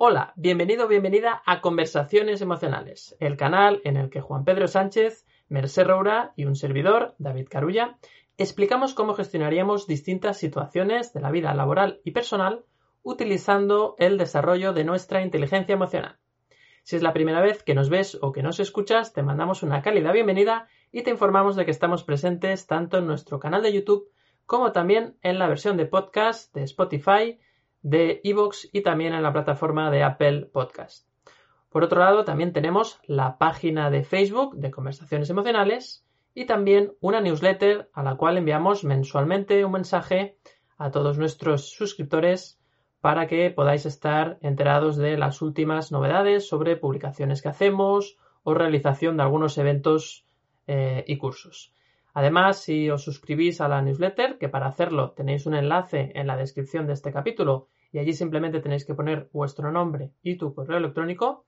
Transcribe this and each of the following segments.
Hola, bienvenido o bienvenida a Conversaciones Emocionales, el canal en el que Juan Pedro Sánchez, Mercé Roura y un servidor, David Carulla, explicamos cómo gestionaríamos distintas situaciones de la vida laboral y personal utilizando el desarrollo de nuestra inteligencia emocional. Si es la primera vez que nos ves o que nos escuchas, te mandamos una cálida bienvenida y te informamos de que estamos presentes tanto en nuestro canal de YouTube como también en la versión de podcast de Spotify, de Evox y también en la plataforma de Apple Podcast. Por otro lado, también tenemos la página de Facebook de Conversaciones Emocionales y también una newsletter a la cual enviamos mensualmente un mensaje a todos nuestros suscriptores para que podáis estar enterados de las últimas novedades sobre publicaciones que hacemos o realización de algunos eventos eh, y cursos. Además, si os suscribís a la newsletter, que para hacerlo tenéis un enlace en la descripción de este capítulo y allí simplemente tenéis que poner vuestro nombre y tu correo electrónico,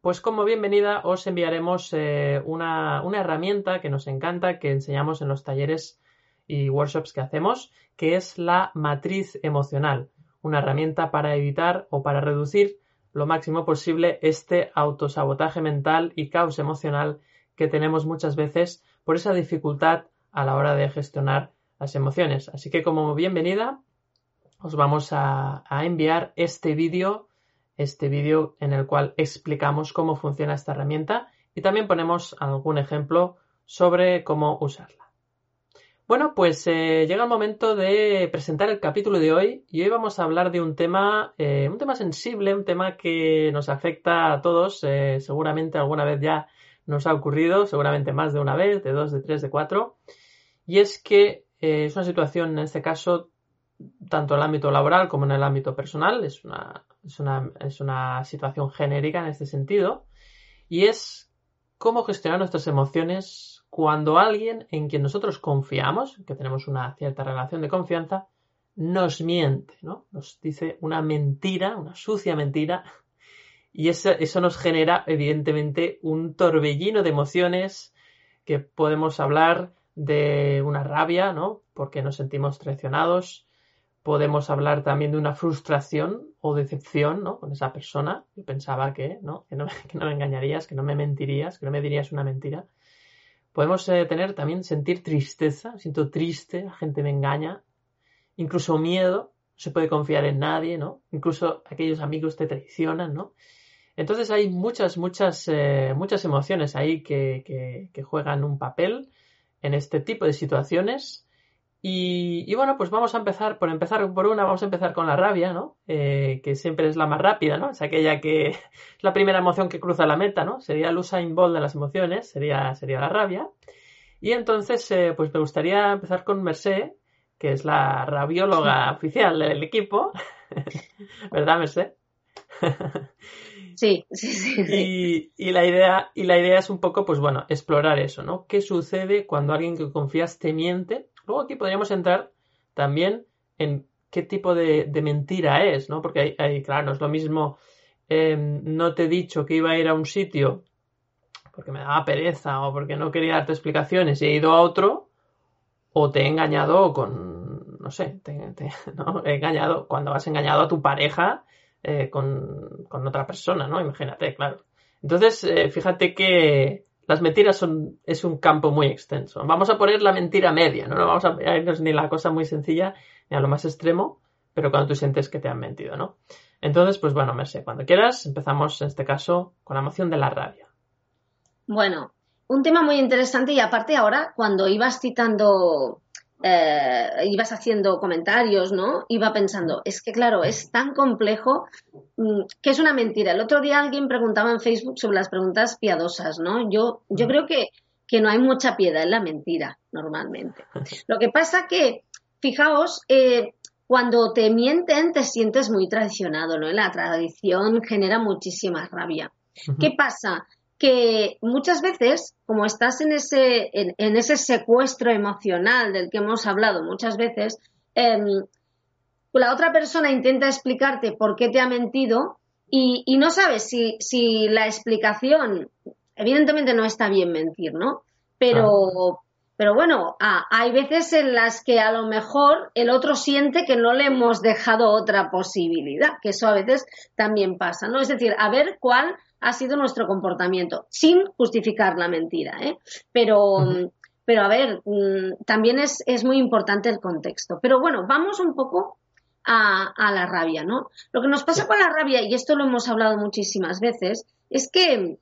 pues como bienvenida os enviaremos eh, una, una, herramienta que nos encanta, que enseñamos en los talleres y workshops que hacemos, que es la matriz emocional, una herramienta para evitar o para reducir lo máximo posible este autosabotaje mental y caos emocional que tenemos muchas veces por esa dificultad a la hora de gestionar las emociones. Así que como bienvenida, os vamos a, enviar este vídeo, este vídeo en el cual explicamos cómo funciona esta herramienta y también ponemos algún ejemplo sobre cómo usarla. Bueno, pues eh, llega el momento de presentar el capítulo de hoy y hoy vamos a hablar de un tema, eh, un tema sensible, un tema que nos afecta a todos, eh, seguramente alguna vez ya nos ha ocurrido, seguramente más de una vez, de dos, de tres, de cuatro, y es que eh, es una situación, en este caso, tanto en el ámbito laboral como en el ámbito personal, es una, es una, es una situación genérica en este sentido, y es cómo gestionar nuestras emociones cuando alguien en quien nosotros confiamos, que tenemos una cierta relación de confianza, nos miente, ¿no? Nos dice una mentira, una sucia mentira, y eso, eso nos genera, evidentemente, un torbellino de emociones que podemos hablar de una rabia, ¿no? Porque nos sentimos traicionados. Podemos hablar también de una frustración o decepción, ¿no? Con esa persona. Yo pensaba que, ¿no? Que no, que no me engañarías, que no me mentirías, que no me dirías una mentira. Podemos eh, tener también, sentir tristeza, siento triste, la gente me engaña. Incluso miedo, no se puede confiar en nadie, ¿no? Incluso aquellos amigos te traicionan, ¿no? Entonces hay muchas, muchas, eh, muchas emociones ahí que, que, que, juegan un papel en este tipo de situaciones. Y, y, bueno, pues vamos a empezar, por empezar por una, vamos a empezar con la rabia, ¿no? Eh, que siempre es la más rápida, ¿no? Es aquella que es la primera emoción que cruza la meta, ¿no? Sería el Usain Bolt de las emociones, sería, sería la rabia. Y entonces, eh, pues me gustaría empezar con Mercé, que es la rabióloga oficial del equipo. ¿Verdad, Mercé? Sí, sí, sí. Y, la idea, y la idea es un poco, pues bueno, explorar eso, ¿no? ¿Qué sucede cuando alguien que confías te miente? Luego aquí podríamos entrar también en qué tipo de, mentira es, ¿no? Porque hay, hay, claro, no es lo mismo, eh, no te he dicho que iba a ir a un sitio porque me daba pereza o porque no quería darte explicaciones y he ido a otro, o te he engañado con, no sé, te, ¿no? he engañado, cuando has engañado a tu pareja eh, con, con, otra persona, ¿no? Imagínate, claro. Entonces, eh, fíjate que las mentiras son, es un campo muy extenso. Vamos a poner la mentira media, ¿no? No vamos a irnos ni la cosa muy sencilla ni a lo más extremo, pero cuando tú sientes que te han mentido, ¿no? Entonces, pues bueno, Merced, cuando quieras, empezamos en este caso con la emoción de la rabia. Bueno, un tema muy interesante y aparte ahora, cuando ibas citando eh, ibas haciendo comentarios, ¿no? Iba pensando, es que claro, es tan complejo mm, que es una mentira. El otro día alguien preguntaba en Facebook sobre las preguntas piadosas, ¿no? Yo, yo creo que, que no hay mucha piedad en la mentira, normalmente. Lo que pasa que, fijaos, eh, cuando te mienten te sientes muy traicionado, ¿no? La tradición genera muchísima rabia. ¿Qué pasa? Que muchas veces, como estás en ese, en, ese secuestro emocional del que hemos hablado muchas veces, em, la otra persona intenta explicarte por qué te ha mentido y, no sabes si, si, la explicación, evidentemente no está bien mentir, ¿no? Pero, pero bueno, hay veces en las que a lo mejor el otro siente que no le hemos dejado otra posibilidad, que eso a veces también pasa, ¿no? Es decir, a ver cuál ha sido nuestro comportamiento, sin justificar la mentira, ¿eh? Pero, pero a ver, mm, también es, es, muy importante el contexto. Pero bueno, vamos un poco a, a la rabia, ¿no? Lo que nos pasa con la rabia, y esto lo hemos hablado muchísimas veces, es que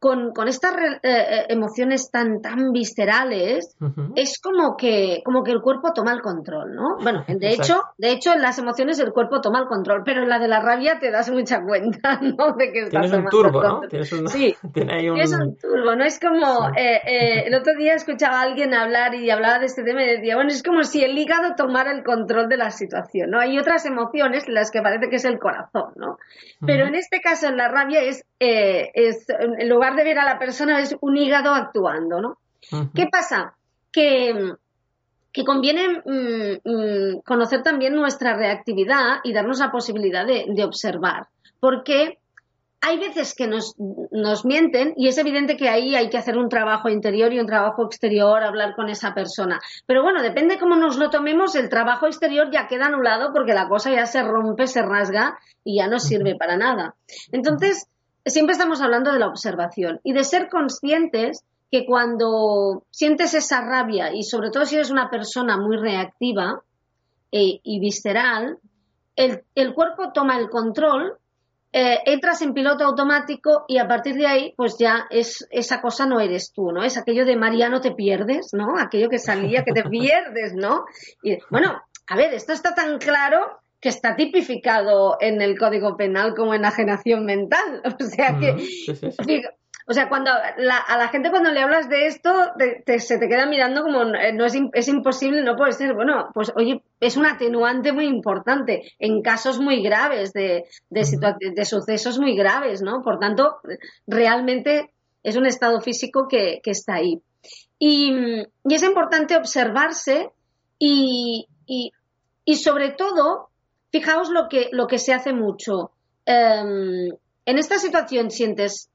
con, con estas eh, eh, emociones tan, tan viscerales, es como que, como que el cuerpo toma el control, ¿no? Bueno, de hecho, de hecho, en las emociones el cuerpo toma el control, pero en la de la rabia te das mucha cuenta, ¿no? De que estás Tienes un turbo, ¿no? Tienes un... Sí, Tienes un turbo, ¿no? Es como, eh, el otro día escuchaba a alguien hablar y hablaba de este tema y decía, bueno, es como si el hígado tomara el control de la situación, ¿no? Hay otras emociones en las que parece que es el corazón, ¿no? Pero en este caso, en la rabia es, es en lugar de ver a la persona es un hígado actuando, ¿no? ¿Qué pasa? Que, que conviene mm, mm, conocer también nuestra reactividad y darnos la posibilidad de, de observar. Porque hay veces que nos, nos, mienten y es evidente que ahí hay que hacer un trabajo interior y un trabajo exterior, hablar con esa persona. Pero bueno, depende cómo nos lo tomemos, el trabajo exterior ya queda anulado porque la cosa ya se rompe, se rasga y ya no sirve para nada. Entonces, siempre estamos hablando de la observación y de ser conscientes que cuando sientes esa rabia y sobre todo si eres una persona muy reactiva eh, y visceral, el, cuerpo toma el control, eh, entras en piloto automático y a partir de ahí, pues ya es esa cosa no eres tú, ¿no? Es aquello de Mariano te pierdes, ¿no? Aquello que salía que te pierdes, ¿no? Y bueno, a ver, esto está tan claro que está tipificado en el Código Penal como enajenación mental. O sea que, o sea, cuando a la gente cuando le hablas de esto, se te queda mirando como eh, no es, es imposible, no puede ser. Bueno, pues oye, es un atenuante muy importante en casos muy graves de, de, sucesos muy graves, ¿no? Por tanto, realmente es un estado físico que, que está ahí. Y, y, es importante observarse y, y, y sobre todo Fijaos lo que, lo que se hace mucho. Em, en esta situación sientes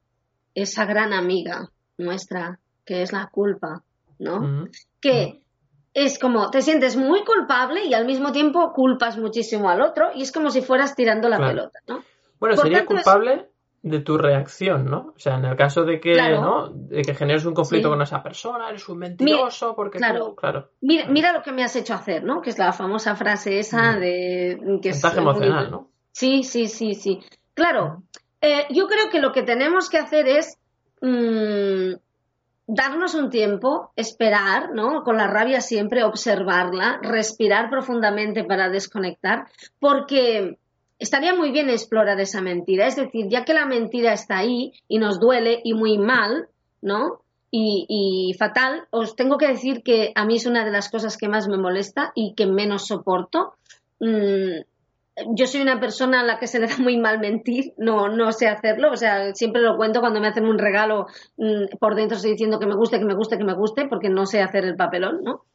esa gran amiga nuestra, que es la culpa, ¿no? Que es como, te sientes muy culpable y al mismo tiempo culpas muchísimo al otro y es como si fueras tirando la pelota, ¿no? Bueno, sería culpable de tu reacción, ¿no? O sea, en el caso de que, ¿no? De que generes un conflicto con esa persona, eres un mentiroso, porque claro. claro. Mira, mira, lo que me has hecho hacer, ¿no? Que es la famosa frase esa mm. de... Que emocional, ¿no? Sí, sí, sí, sí. Claro, eh, yo creo que lo que tenemos que hacer es mm, darnos un tiempo, esperar, ¿no? Con la rabia siempre, observarla, respirar profundamente para desconectar, porque estaría muy bien explorar esa mentira. Es decir, ya que la mentira está ahí y nos duele y muy mal, ¿no? Y, fatal, os tengo que decir que a mí es una de las cosas que más me molesta y que menos soporto. Mm, yo soy una persona a la que se le da muy mal mentir, no, no sé hacerlo, o sea, siempre lo cuento cuando me hacen un regalo, mm, por dentro estoy diciendo que me guste, que me guste, que me guste, porque no sé hacer el papelón, ¿no?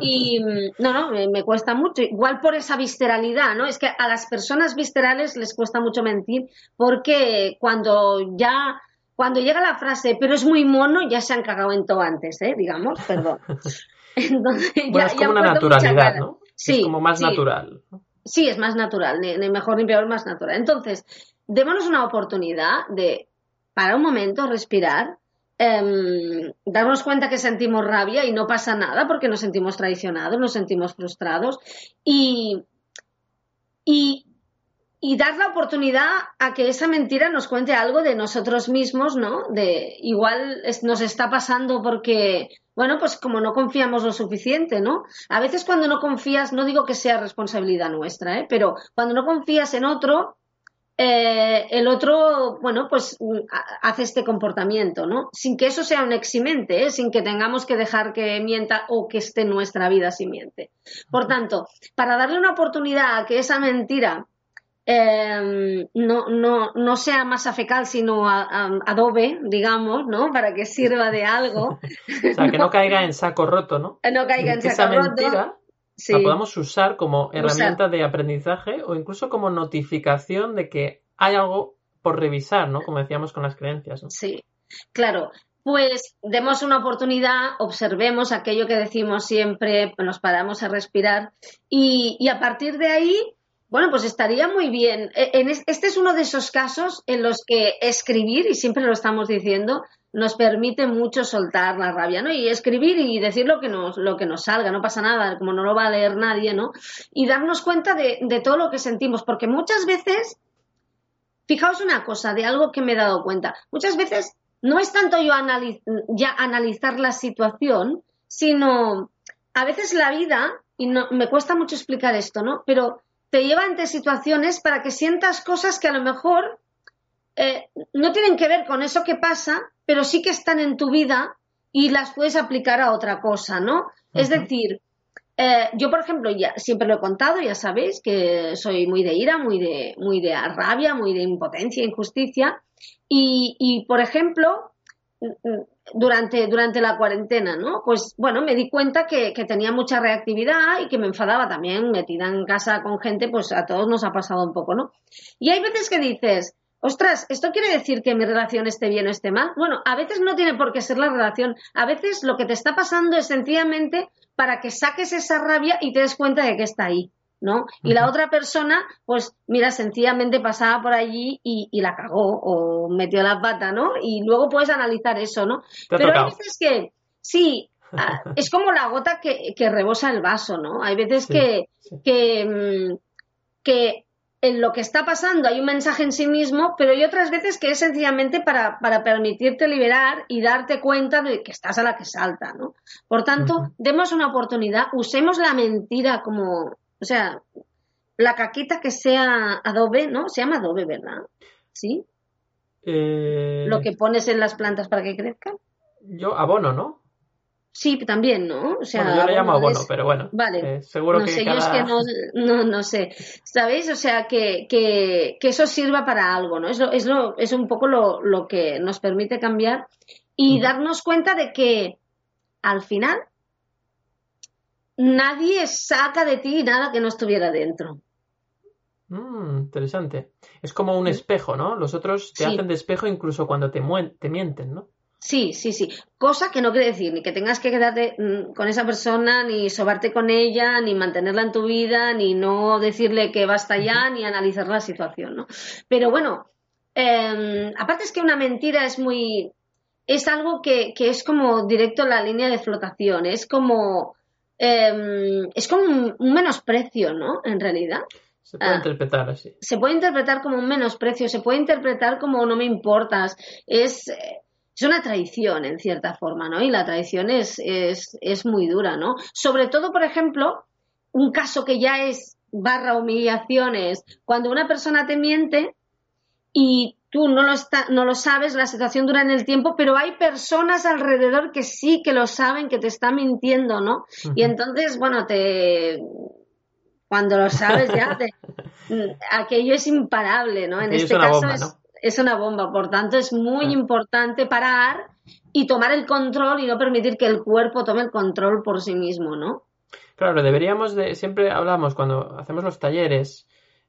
Y mm, no, no, me, cuesta mucho. Igual por esa visceralidad, ¿no? Es que a las personas viscerales les cuesta mucho mentir porque cuando ya, cuando llega la frase, pero es muy mono, ya se han cagado en todo antes, ¿eh? Digamos, perdón. Entonces, ya, es como una naturalidad, ¿no? Sí, es como más natural. Sí, es más natural, ni, ni mejor ni peor, más natural. Entonces, démonos una oportunidad de, para un momento, respirar eh, darnos cuenta que sentimos rabia y no pasa nada porque nos sentimos traicionados, nos sentimos frustrados y, y, y, dar la oportunidad a que esa mentira nos cuente algo de nosotros mismos, ¿no? De igual nos está pasando porque, bueno, pues como no confiamos lo suficiente, ¿no? A veces cuando no confías, no digo que sea responsabilidad nuestra, ¿eh? Pero cuando no confías en otro, eh, el otro, bueno, pues mm, hace este comportamiento, ¿no? Sin que eso sea un eximente, ¿eh? sin que tengamos que dejar que mienta o que esté en nuestra vida si miente. Por tanto, para darle una oportunidad a que esa mentira em, no, no, no, sea masa fecal, sino adobe, digamos, ¿no? Para que sirva de algo. o sea, que no caiga en saco roto, ¿no? No caiga en que saco esa mentira la podamos usar como herramienta de aprendizaje o incluso como notificación de que hay algo por revisar, ¿no? Como decíamos con las creencias. ¿no? Sí, claro. Pues demos una oportunidad, observemos aquello que decimos siempre, nos paramos a respirar y, y a partir de ahí bueno, pues estaría muy bien. E, este es uno de esos casos en los que escribir, y siempre lo estamos diciendo, nos permite mucho soltar la rabia, ¿no? Y escribir y decir lo que nos, lo que nos salga, no pasa nada, como no lo va a leer nadie, ¿no? Y darnos cuenta de, todo lo que sentimos, porque muchas veces, fijaos una cosa, de algo que me he dado cuenta, muchas veces no es tanto yo ya analizar la situación, sino a veces la vida, y no, me cuesta mucho explicar esto, ¿no? Pero te lleva ante situaciones para que sientas cosas que a lo mejor eh, no tienen que ver con eso que pasa, pero sí que están en tu vida y las puedes aplicar a otra cosa, ¿no? Es decir, eh, yo, por ejemplo, ya siempre lo he contado, ya sabéis que soy muy de ira, muy de, muy de rabia, muy de impotencia, injusticia. Y, y por ejemplo, durante, durante la cuarentena, ¿no? Pues bueno, me di cuenta que, tenía mucha reactividad y que me enfadaba también, metida en casa con gente, pues a todos nos ha pasado un poco, ¿no? Y hay veces que dices, ostras, ¿esto quiere decir que mi relación esté bien o esté mal? Bueno, a veces no tiene por qué ser la relación, a veces lo que te está pasando es sencillamente para que saques esa rabia y te des cuenta de que está ahí. ¿No? Y la otra persona, pues mira, sencillamente pasaba por allí y, la cagó o metió la pata, ¿no? Y luego puedes analizar eso, ¿no? Pero hay veces que, sí, ah, es como la gota que, que, rebosa el vaso, ¿no? Hay veces que, que, mm, que en lo que está pasando hay un mensaje en sí mismo, pero hay otras veces que es sencillamente para, para permitirte liberar y darte cuenta de que estás a la que salta, ¿no? Por tanto, demos una oportunidad, usemos la mentira como, o sea, la caquita que sea adobe, ¿no? Se llama adobe, ¿verdad? ¿Sí? Eh, Lo que pones en las plantas para que crezcan. Yo, abono, ¿no? Sí, también, ¿no? O sea, bueno, yo le llamo abono, pero bueno. Vale. Eh, seguro no que sé, yo es que no, no, no, sé. ¿Sabéis? O sea, que, que, que, eso sirva para algo, ¿no? Es, lo, es, lo, es un poco lo, lo que nos permite cambiar y darnos cuenta de que al final nadie saca de ti nada que no estuviera dentro. Mm, interesante. Es como un espejo, ¿no? Los otros te hacen de espejo incluso cuando te, te mienten, ¿no? Sí, sí, sí. Cosa que no quiere decir ni que tengas que quedarte mm, con esa persona, ni sobarte con ella, ni mantenerla en tu vida, ni no decirle que basta ya, ni analizar la situación, ¿no? Pero bueno, em, aparte es que una mentira es muy. es algo que, que es como directo en la línea de flotación. Es como Em, es como un, menosprecio, ¿no? En realidad. Se puede ah, interpretar así. Se puede interpretar como un menosprecio, se puede interpretar como no me importas. Es, es una traición, en cierta forma, ¿no? Y la traición es, es, es muy dura, ¿no? Sobre todo, por ejemplo, un caso que ya es barra humillaciones, cuando una persona te miente y tú no lo, está, no lo sabes, la situación dura en el tiempo, pero hay personas alrededor que sí que lo saben, que te están mintiendo, ¿no? Y entonces, bueno, te cuando lo sabes ya, aquello es imparable, ¿no? En este caso es, una bomba, por tanto es muy importante parar y tomar el control y no permitir que el cuerpo tome el control por sí mismo, ¿no? Claro, deberíamos de, siempre hablamos cuando hacemos los talleres,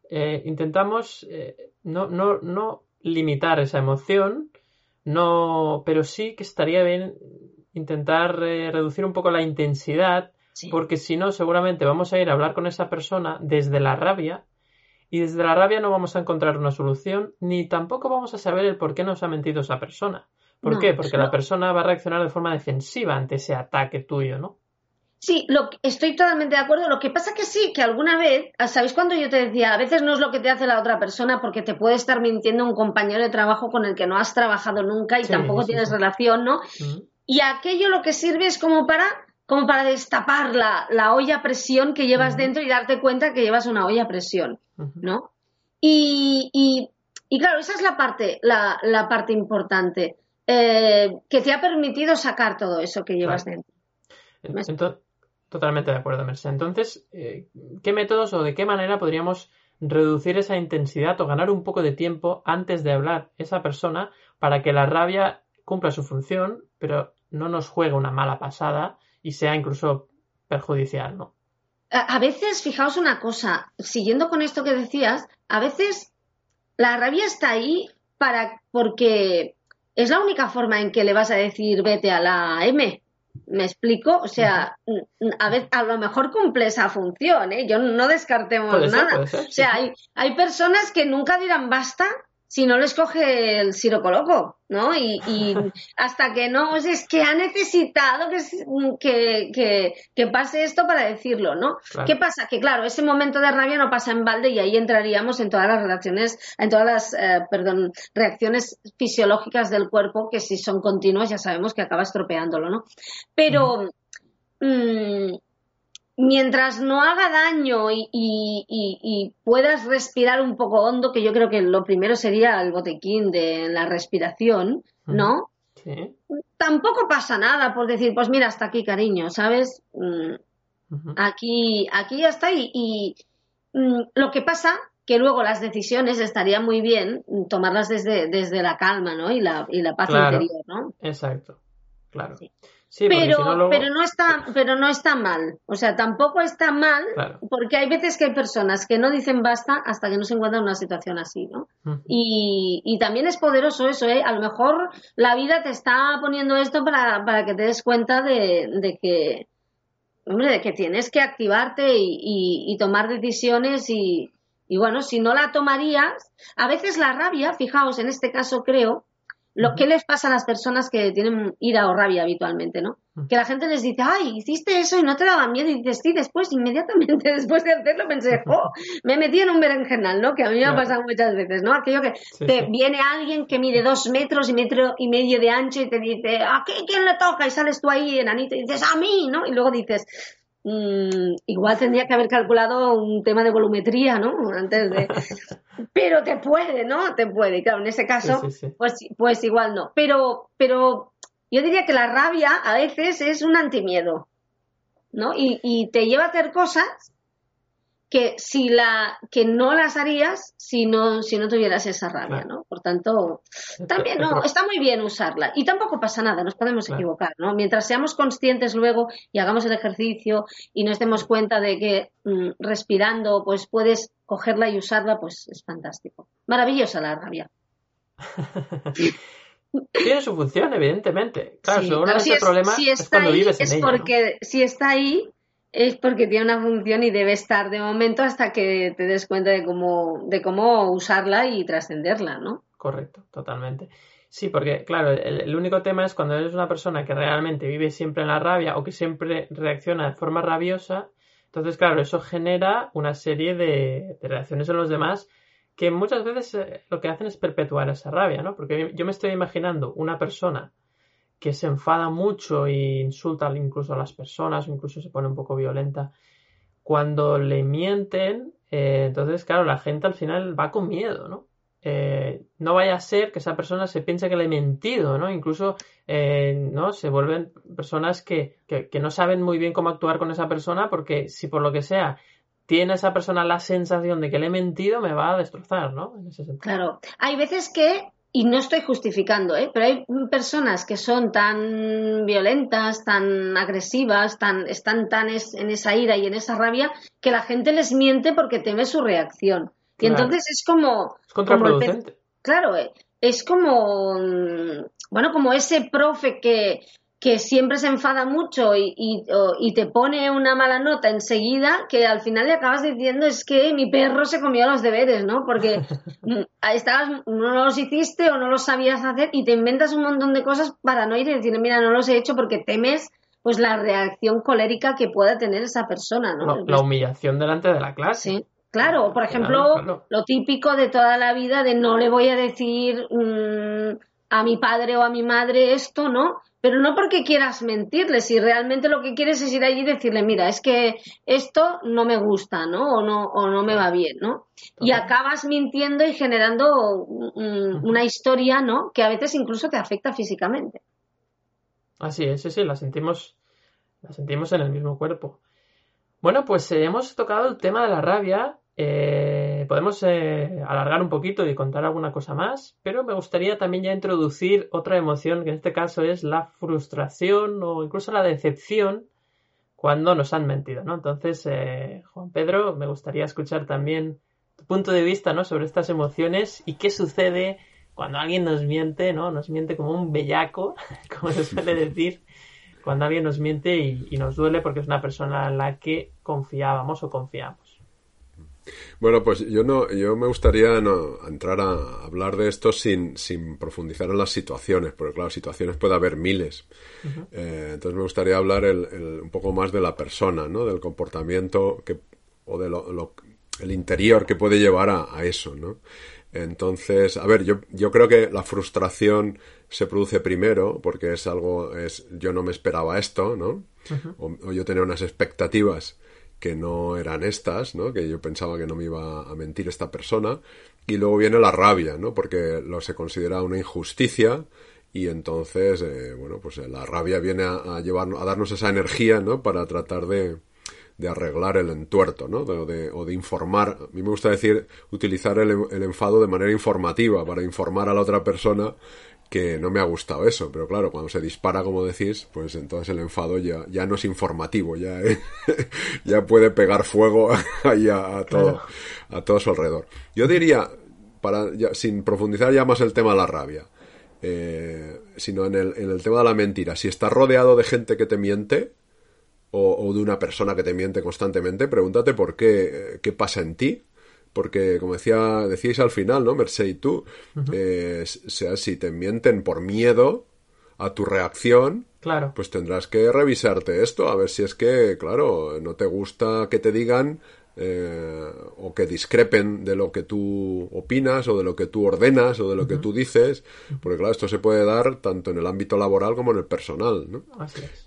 eh, intentamos eh, no, no, no limitar esa emoción, no, pero sí que estaría bien intentar eh, reducir un poco la intensidad, porque si no, seguramente vamos a ir a hablar con esa persona desde la rabia y desde la rabia no vamos a encontrar una solución, ni tampoco vamos a saber el por qué nos ha mentido esa persona. ¿Por qué? Porque la persona va a reaccionar de forma defensiva ante ese ataque tuyo, ¿no? Sí, lo, estoy totalmente de acuerdo. Lo que pasa que sí, que alguna vez, ¿sabéis cuando yo te decía? A veces no es lo que te hace la otra persona porque te puede estar mintiendo un compañero de trabajo con el que no has trabajado nunca y tampoco tienes relación, ¿no? Y aquello lo que sirve es como para, como para destapar la, la olla a presión que llevas dentro y darte cuenta que llevas una olla a presión, ¿no? Y, y y claro, esa es la parte, la, la parte importante, eh, que te ha permitido sacar todo eso que llevas dentro. Entonces, totalmente de acuerdo, Mercedes. Entonces, eh, ¿qué métodos o de qué manera podríamos reducir esa intensidad o ganar un poco de tiempo antes de hablar esa persona para que la rabia cumpla su función, pero no nos juegue una mala pasada y sea incluso perjudicial, ¿no? A veces, fijaos una cosa, siguiendo con esto que decías, a veces la rabia está ahí para porque es la única forma en que le vas a decir vete a la M. ¿Me explico? O sea, a, ver, a lo mejor cumple esa función, ¿eh? Yo no descartemos nada. o sea, hay, hay personas que nunca dirán basta si no les coge el sirocoloco, ¿no? Y, y hasta que no, es que ha necesitado que, que, que, pase esto para decirlo, ¿no? ¿Qué pasa? Que claro, ese momento de rabia no pasa en balde y ahí entraríamos en todas las relaciones, en todas las, eh, perdón, reacciones fisiológicas del cuerpo que si son continuas ya sabemos que acaba estropeándolo, ¿no? Pero mientras no haga daño y, puedas respirar un poco hondo, que yo creo que lo primero sería el botequín de la respiración, ¿no? Sí. Tampoco pasa nada por decir, pues mira, hasta aquí, cariño, ¿sabes? Mm, aquí, aquí ya está. Y, mm, lo que pasa que luego las decisiones estaría muy bien tomarlas desde, desde la calma, ¿no? Y la, y la paz interior, ¿no? Exacto, claro pero, pero, no está, pero no está mal. O sea, tampoco está mal, porque hay veces que hay personas que no dicen basta hasta que no se encuentran en una situación así, ¿no? y, y, también es poderoso eso, ¿eh? A lo mejor la vida te está poniendo esto para, para que te des cuenta de, de que, hombre, de que tienes que activarte y, y tomar decisiones y, y bueno, si no la tomarías, a veces la rabia, fijaos, en este caso creo, lo que les pasa a las personas que tienen ira o rabia habitualmente, ¿no? Que la gente les dice, ay, hiciste eso y no te daba miedo. Y dices, sí, después, inmediatamente después de hacerlo, pensé, oh, me metí en un berenjenal, ¿no? Que a mí me ha pasado muchas veces, ¿no? Aquello que te viene alguien que mide dos metros y metro y medio de ancho y te dice, ¿a qué, quién le toca? Y sales tú ahí, enanito, y dices, a mí, ¿no? Y luego dices, Mm, igual tendría que haber calculado un tema de volumetría, ¿no? Antes de. Pero te puede, ¿no? Te puede. Claro, en ese caso, Pues, pues igual no. Pero, pero yo diría que la rabia a veces es un antimiedo, ¿no? Y, y te lleva a hacer cosas que si la que no las harías si no si no tuvieras esa rabia, ¿no? Por tanto, también no, está muy bien usarla y tampoco pasa nada, nos podemos equivocar, ¿no? Mientras seamos conscientes luego y hagamos el ejercicio y nos demos cuenta de que mm, respirando pues puedes cogerla y usarla, pues es fantástico. Maravillosa la rabia. Tiene su función, evidentemente. Claro, si problema es cuando vives en porque si está ahí es porque tiene una función y debe estar de momento hasta que te des cuenta de cómo, de cómo usarla y trascenderla, ¿no? Correcto, totalmente. Sí, porque claro, el, único tema es cuando eres una persona que realmente vive siempre en la rabia o que siempre reacciona de forma rabiosa, entonces claro, eso genera una serie de, de reacciones en los demás que muchas veces eh, lo que hacen es perpetuar esa rabia, ¿no? Porque yo me estoy imaginando una persona que se enfada mucho e insulta incluso a las personas o incluso se pone un poco violenta. Cuando le mienten, eh, entonces, claro, la gente al final va con miedo, ¿no? Eh, no vaya a ser que esa persona se piense que le he mentido, ¿no? Incluso, eh, ¿no? Se vuelven personas que, que, no saben muy bien cómo actuar con esa persona porque si por lo que sea tiene esa persona la sensación de que le he mentido, me va a destrozar, ¿no? Claro. Hay veces que y no estoy justificando, ¿eh? pero hay personas que son tan violentas, tan agresivas, tan, están tan en esa ira y en esa rabia que la gente les miente porque teme su reacción. Y entonces es como... Es contraproducente. claro, eh, es como... Mm, bueno, como ese profe que que siempre se enfada mucho y, y, te pone una mala nota enseguida, que al final le acabas diciendo es que mi perro se comió los deberes, ¿no? Porque mm, estabas, no los hiciste o no los sabías hacer y te inventas un montón de cosas para no ir y decir, mira, no los he hecho porque temes pues la reacción colérica que pueda tener esa persona, ¿no? La, humillación delante de la clase. Sí. Claro, por ejemplo, lo típico de toda la vida de no le voy a decir mm, a mi padre o a mi madre esto, ¿no? Pero no porque quieras mentirle, si realmente lo que quieres es ir allí y decirle, mira, es que esto no me gusta, ¿no? O no, o no me va bien, ¿no? Y acabas mintiendo y generando una historia, ¿no? Que a veces incluso te afecta físicamente. Así es, sí, sí, la sentimos, la sentimos en el mismo cuerpo. Bueno, pues eh, hemos tocado el tema de la rabia. Eh, podemos eh, alargar un poquito y contar alguna cosa más, pero me gustaría también ya introducir otra emoción, que en este caso es la frustración o incluso la decepción cuando nos han mentido, ¿no? Entonces, Juan Pedro, me gustaría escuchar también tu punto de vista, ¿no? Sobre estas emociones y qué sucede cuando alguien nos miente, ¿no? Nos miente como un bellaco, como se suele decir, cuando alguien nos miente y, nos duele porque es una persona en la que confiábamos o confiamos. Bueno, pues yo no, yo me gustaría no, entrar a hablar de esto sin, sin profundizar en las situaciones, porque claro, situaciones puede haber miles. Eh, entonces me gustaría hablar un poco más de la persona, ¿no? Del comportamiento que, o de lo, el interior que puede llevar a, a eso, ¿no? Entonces, a ver, yo, yo creo que la frustración se produce primero porque es algo, es, yo no me esperaba esto, ¿no? o, yo tenía unas expectativas que no eran estas, ¿no? Que yo pensaba que no me iba a mentir esta persona. Y luego viene la rabia, ¿no? Porque lo se considera una injusticia y entonces, eh, bueno, pues la rabia viene a, llevarnos, a darnos esa energía, ¿no? Para tratar de, de arreglar el entuerto, ¿no? o de informar. A mí me gusta decir, utilizar el, enfado de manera informativa, para informar a la otra persona que no me ha gustado eso, pero claro, cuando se dispara, como decís, pues entonces el enfado ya, ya no es informativo, ya, ya puede pegar fuego ahí a, todo, a todo su alrededor. Yo diría, para, sin profundizar ya más el tema de la rabia, eh, sino en el, en el tema de la mentira, si estás rodeado de gente que te miente, o, de una persona que te miente constantemente, pregúntate por qué, qué pasa en ti. Porque, como decía, decíais al final, ¿no? Merced y tú, eh, sea, si te mienten por miedo a tu reacción, claro. pues tendrás que revisarte esto, a ver si es que, claro, no te gusta que te digan eh, o que discrepen de lo que tú opinas o de lo que tú ordenas o de lo que tú dices, porque claro, esto se puede dar tanto en el ámbito laboral como en el personal, ¿no?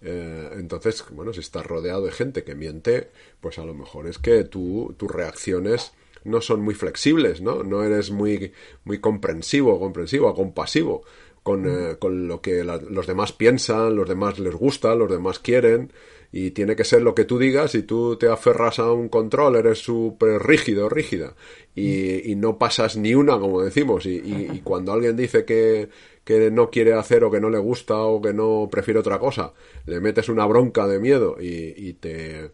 Eh, entonces, bueno, si estás rodeado de gente que miente, pues a lo mejor es que tú, tus reacciones no son muy flexibles, ¿no? No eres muy, muy comprensivo, comprensivo, compasivo con, eh, con lo que los demás piensan, los demás les gusta, los demás quieren y tiene que ser lo que tú digas y tú te aferras a un control, eres súper rígido, rígida y, y, no pasas ni una, como decimos, y, y, cuando alguien dice que, que no quiere hacer o que no le gusta o que no prefiere otra cosa, le metes una bronca de miedo y, te...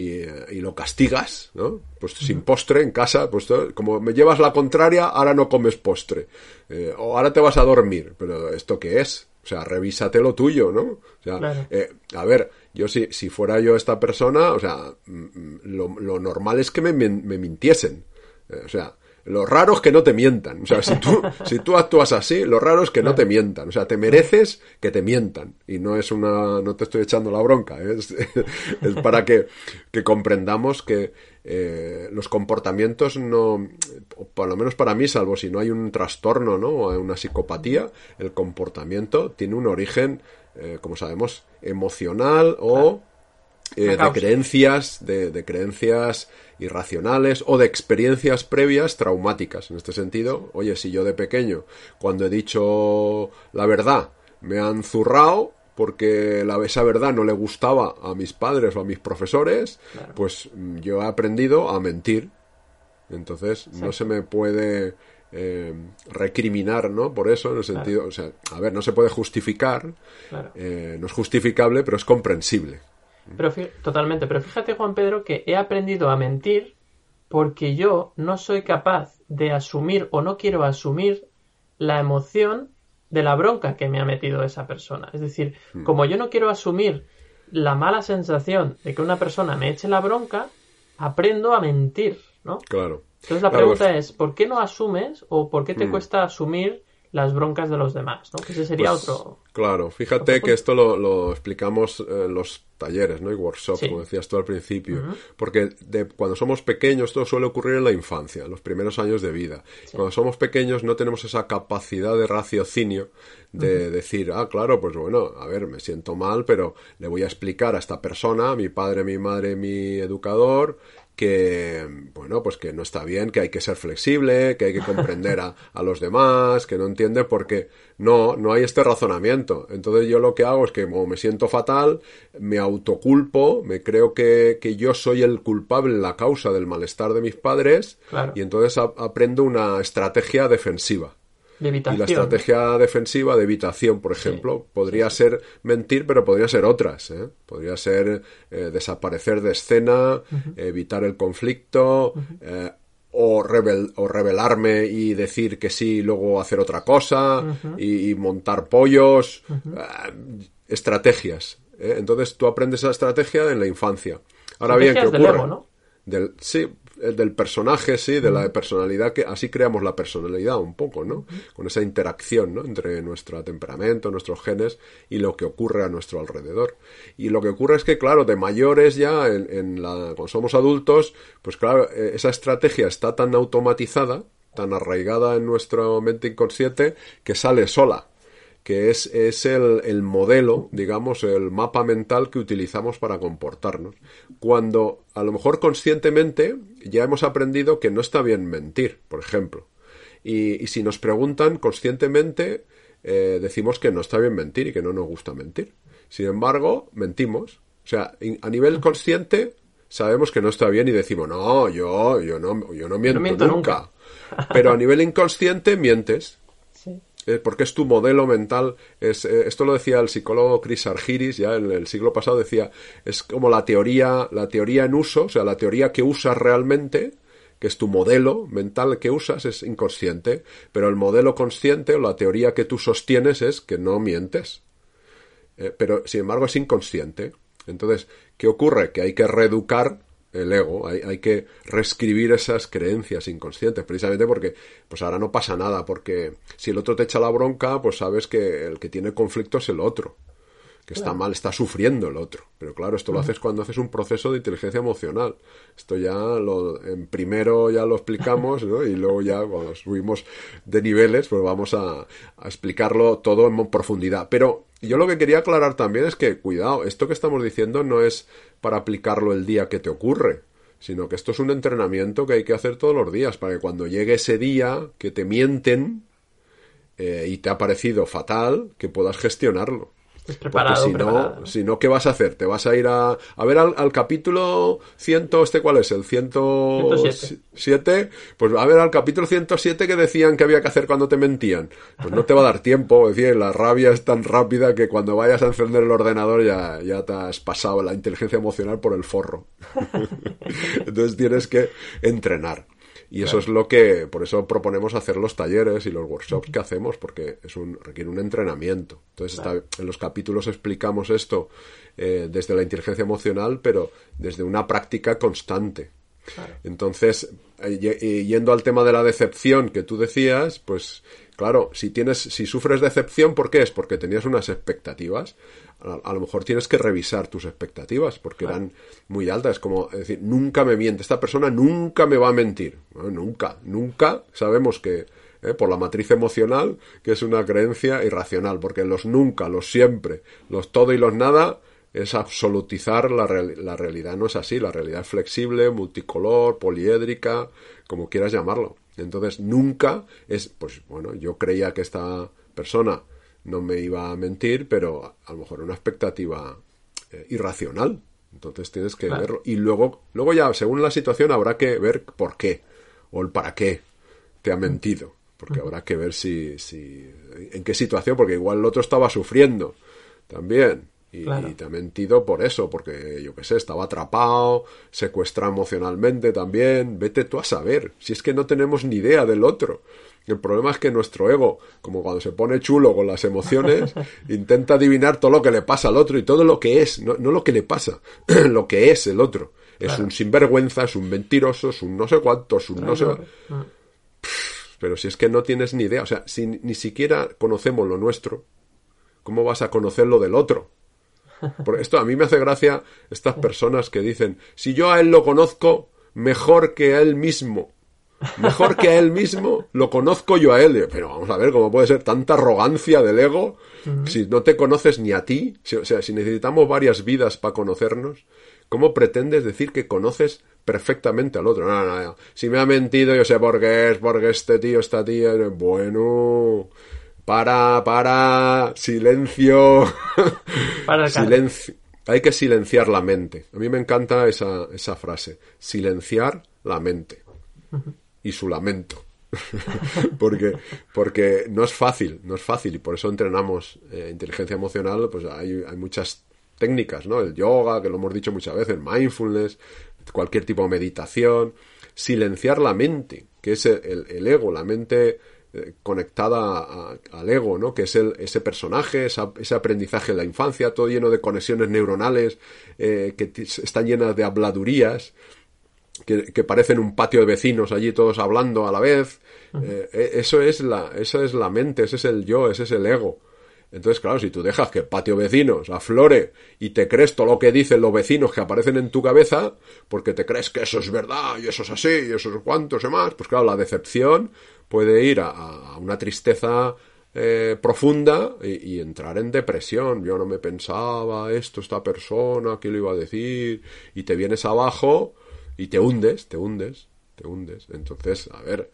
Y, lo castigas, ¿no? Pues sin postre en casa, pues como me llevas la contraria, ahora no comes postre. Eh, o ahora te vas a dormir. Pero ¿esto qué es? O sea, revísate lo tuyo, ¿no? O sea, eh, a ver, yo si, si fuera yo esta persona, o sea, mm, mm, lo, normal es que me, me, mintiesen. Eh, o sea, lo raro es que no te mientan. O sea, si tú, si tú actúas así, lo raro es que no te mientan. O sea, te mereces que te mientan. Y no es una, no te estoy echando la bronca. ¿eh? Es, es para que, que comprendamos que eh, los comportamientos no, por lo menos para mí, salvo si no hay un trastorno, ¿no? O una psicopatía, el comportamiento tiene un origen eh, como sabemos, emocional o de creencias, de, creencias irracionales o de experiencias previas traumáticas. En este sentido, oye, si yo de pequeño, cuando he dicho la verdad, me han zurrado porque la, esa verdad no le gustaba a mis padres o a mis profesores, pues mm, yo he aprendido a mentir. Entonces, no se me puede eh, recriminar, ¿no? Por eso, en el sentido, o sea, a ver, no se puede justificar, eh, no es justificable, pero es comprensible. Pero totalmente, pero fíjate Juan Pedro que he aprendido a mentir porque yo no soy capaz de asumir o no quiero asumir la emoción de la bronca que me ha metido esa persona. Es decir, hmm. como yo no quiero asumir la mala sensación de que una persona me eche la bronca, aprendo a mentir, ¿no? Claro. Entonces la pregunta es, ¿por qué no asumes o por qué te mm. cuesta asumir las broncas de los demás, ¿no? Que ese sería Pues, otro... Claro, fíjate que esto lo, lo explicamos en los talleres, ¿no? Y workshops, Sí. como decías tú al principio. Porque de, cuando somos pequeños, esto suele ocurrir en la infancia, en los primeros años de vida. Cuando somos pequeños no tenemos esa capacidad de raciocinio de decir, ah, claro, pues bueno, a ver, me siento mal, pero le voy a explicar a esta persona, a mi padre, mi madre, mi educador, que bueno pues que no está bien que hay que ser flexible que hay que comprender a, a los demás que no entiende porque no no hay este razonamiento entonces yo lo que hago es que como me siento fatal me autoculpo me creo que, que yo soy el culpable la causa del malestar de mis padres Claro. y entonces a- aprendo una estrategia defensiva De y la estrategia defensiva de evitación, por ejemplo, podría ser mentir, pero podría ser otras. ¿eh? Podría ser eh, desaparecer de escena, evitar el conflicto, eh, o, rebel- o rebelarme y decir que sí y luego hacer otra cosa, y, y montar pollos. eh, estrategias. Entonces tú aprendes esa estrategia en la infancia. Ahora bien, ¿qué Estrategias del ocurre? ego, ¿no? Del, sí, del personaje, sí, de la personalidad, que así creamos la personalidad un poco, ¿no? Con esa interacción, ¿no? Entre nuestro temperamento, nuestros genes y lo que ocurre a nuestro alrededor. Y lo que ocurre es que, claro, de mayores ya, en, en la, cuando somos adultos, pues claro, eh, esa estrategia está tan automatizada, tan arraigada en nuestra mente inconsciente, que sale sola que es, es el, el modelo, digamos, el mapa mental que utilizamos para comportarnos. Cuando a lo mejor conscientemente ya hemos aprendido que no está bien mentir, por ejemplo. Y, y si nos preguntan conscientemente, eh, decimos que no está bien mentir y que no nos gusta mentir. Sin embargo, mentimos. O sea, a nivel consciente sabemos que no está bien y decimos, no, yo, yo no, yo no miento, miento nunca. Pero a nivel inconsciente mientes. Eh, porque es tu modelo mental. Es, eh, esto lo decía el psicólogo Chris Argyris, ya en el siglo pasado decía, es como la teoría, la teoría en uso, o sea, la teoría que usas realmente, que es tu modelo mental que usas, es inconsciente, pero el modelo consciente o la teoría que tú sostienes es que no mientes. Eh, pero, sin embargo, es inconsciente. Entonces, ¿qué ocurre? Que hay que reeducar el ego, hay, hay que reescribir esas creencias inconscientes, precisamente porque, pues ahora no pasa nada, porque si el otro te echa la bronca, pues sabes que el que tiene conflicto es el otro, que está mal, está sufriendo el otro. Pero claro, esto lo haces cuando haces un proceso de inteligencia emocional. Esto ya lo, en primero ya lo explicamos, ¿no? Y luego ya cuando subimos de niveles, pues vamos a, a explicarlo todo en profundidad. Pero yo lo que quería aclarar también es que, cuidado, esto que estamos diciendo no es para aplicarlo el día que te ocurre, sino que esto es un entrenamiento que hay que hacer todos los días, para que cuando llegue ese día que te mienten eh, y te ha parecido fatal, que puedas gestionarlo. Porque preparado, si preparada, no, ¿no? si no, ¿qué vas a hacer? ¿Te vas a ir a, a ver al, al capítulo 100, este cuál es? ¿El 107? Pues a ver al capítulo 107 que decían que había que hacer cuando te mentían. Pues no te va a dar tiempo, es decir, la rabia es tan rápida que cuando vayas a encender el ordenador ya, ya te has pasado la inteligencia emocional por el forro. Entonces tienes que entrenar. Y eso es lo que, por eso proponemos hacer los talleres y los workshops que hacemos, porque es un, requiere un entrenamiento. Entonces, está- en los capítulos explicamos esto eh, desde la inteligencia emocional, pero desde una práctica constante. Entonces, eh, y yendo al tema de la decepción que tú decías, pues claro, si tienes, si sufres decepción, ¿por qué es? Porque tenías unas expectativas. A, a lo mejor tienes que revisar tus expectativas porque eran muy altas. Es como decir, nunca me miente, esta persona nunca me va a mentir. Nunca, nunca sabemos que eh, por la matriz emocional, que es una creencia irracional, porque los nunca, los siempre, los todo y los nada es absolutizar la, real- la realidad. No es así, la realidad es flexible, multicolor, poliédrica, como quieras llamarlo. Entonces, nunca es, pues bueno, yo creía que esta persona no me iba a mentir, pero a, lo mejor una expectativa eh, irracional. Entonces tienes que Claro. verlo. Y luego, luego ya, según la situación, habrá que ver por qué o el para qué te ha mentido. Porque habrá que ver si, si, en qué situación, porque igual el otro estaba sufriendo también. Y, Claro. y te ha mentido por eso, porque yo qué sé, estaba atrapado, secuestrado emocionalmente también. Vete tú a saber, si es que no tenemos ni idea del otro. El problema es que nuestro ego, como cuando se pone chulo con las emociones, intenta adivinar todo lo que le pasa al otro y todo lo que es, no, no lo que le pasa, lo que es el otro. Es un sinvergüenza, es un mentiroso, es un no sé cuánto, es un no sé... Pero si es que no tienes ni idea, o sea, si ni siquiera conocemos lo nuestro, ¿cómo vas a conocer lo del otro? Por esto a mí me hace gracia estas personas que dicen, si yo a él lo conozco mejor que a él mismo, mejor que a él mismo, lo conozco yo a él. Pero vamos a ver cómo puede ser tanta arrogancia del ego si no te conoces ni a ti. o sea, si necesitamos varias vidas para conocernos, ¿cómo pretendes decir que conoces perfectamente al otro? No, no, no. Si me ha mentido, yo sé por qué es, porque este tío, esta tía, bueno. Para, para, silencio. Para el silencio. Hay que silenciar la mente. A mí me encanta esa, esa frase. Silenciar la mente. Y su lamento. porque, porque no es fácil, no es fácil. Y por eso entrenamos eh, inteligencia emocional. Pues hay, hay muchas técnicas, ¿no? El yoga, que lo hemos dicho muchas veces, mindfulness, cualquier tipo de meditación. Silenciar la mente, que es el, el ego, la mente eh, conectada al ego, ¿no? Que es el, ese personaje, ese aprendizaje de la infancia, todo lleno de conexiones neuronales eh, que están llenas de habladurías, que, parecen un patio de vecinos allí todos hablando a la vez. Eh, eso es la, eso es la mente, ese es el yo, ese es el ego. Entonces, claro, si tú dejas que el patio vecinos aflore y te crees todo lo que dicen los vecinos que aparecen en tu cabeza, porque te crees que eso es verdad y eso es así y eso es cuantos y más, pues claro, la decepción puede ir a, una tristeza eh, profunda y, entrar en depresión. Yo no me pensaba esto, esta persona, ¿qué lo iba a decir? Y te vienes abajo y te hundes, te hundes, te hundes. Entonces, a ver,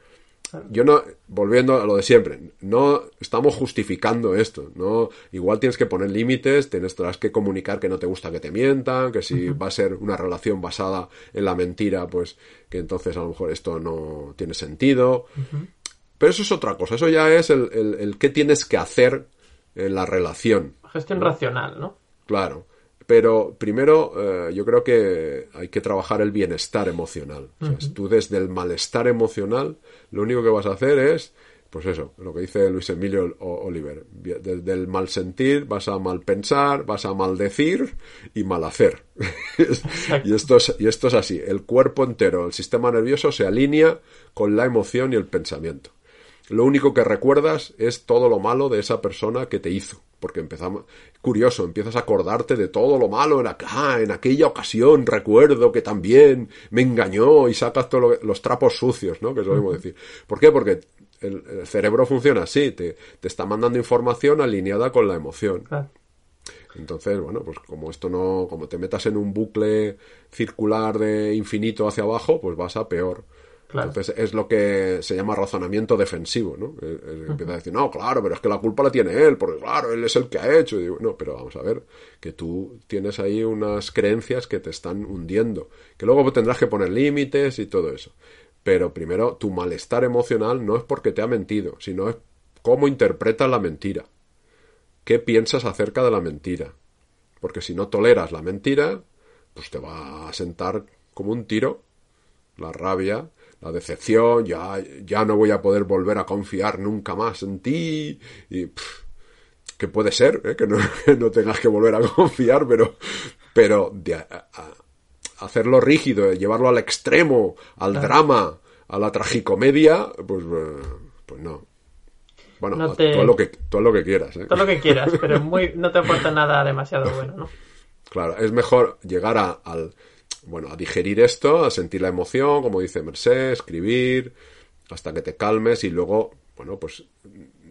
yo no, volviendo a lo de siempre, no estamos justificando esto, no, igual tienes que poner límites, tienes que comunicar que no te gusta que te mientan, que si va a ser una relación basada en la mentira, pues que entonces a lo mejor esto no tiene sentido. Pero eso es otra cosa, eso ya es el, el, el qué tienes que hacer en la relación. Gestión racional, ¿no? Claro. Pero primero eh, yo creo que hay que trabajar el bienestar emocional. tú desde el malestar emocional lo único que vas a hacer es, pues eso, lo que dice Luis Emilio Oliver. Desde el mal sentir vas a mal pensar, vas a maldecir y mal hacer. y, esto es, y esto es así. El cuerpo entero, el sistema nervioso se alinea con la emoción y el pensamiento lo único que recuerdas es todo lo malo de esa persona que te hizo. Porque empezamos, curioso, empiezas a acordarte de todo lo malo en, acá, en aquella ocasión, recuerdo que también me engañó y sacas todos los trapos sucios, ¿no? Que solemos decir. ¿Por qué? Porque el, cerebro funciona así, te, te, está mandando información alineada con la emoción. Entonces, bueno, pues como esto no, como te metas en un bucle circular de infinito hacia abajo, pues vas a peor. Entonces es lo que se llama razonamiento defensivo, ¿no? empieza a decir, no, claro, pero es que la culpa la tiene él, porque claro, él es el que ha hecho. Y digo, no, pero vamos a ver, que tú tienes ahí unas creencias que te están hundiendo, que luego tendrás que poner límites y todo eso. Pero primero, tu malestar emocional no es porque te ha mentido, sino es cómo interpretas la mentira. ¿Qué piensas acerca de la mentira? Porque si no toleras la mentira, pues te va a sentar como un tiro la rabia la decepción, ya, ya no voy a poder volver a confiar nunca más en ti. Y que puede ser, ¿eh? que, no, no, tengas que volver a confiar, pero, pero hacerlo rígido, llevarlo al extremo, al drama, a la tragicomedia, pues, eh, pues no. Bueno, todo, lo que, todo lo que quieras. ¿eh? Todo lo que quieras, pero muy, no te aporta nada demasiado bueno, ¿no? Claro, es mejor llegar a, al bueno, a digerir esto, a sentir la emoción, como dice Merced, escribir, hasta que te calmes y luego, bueno, pues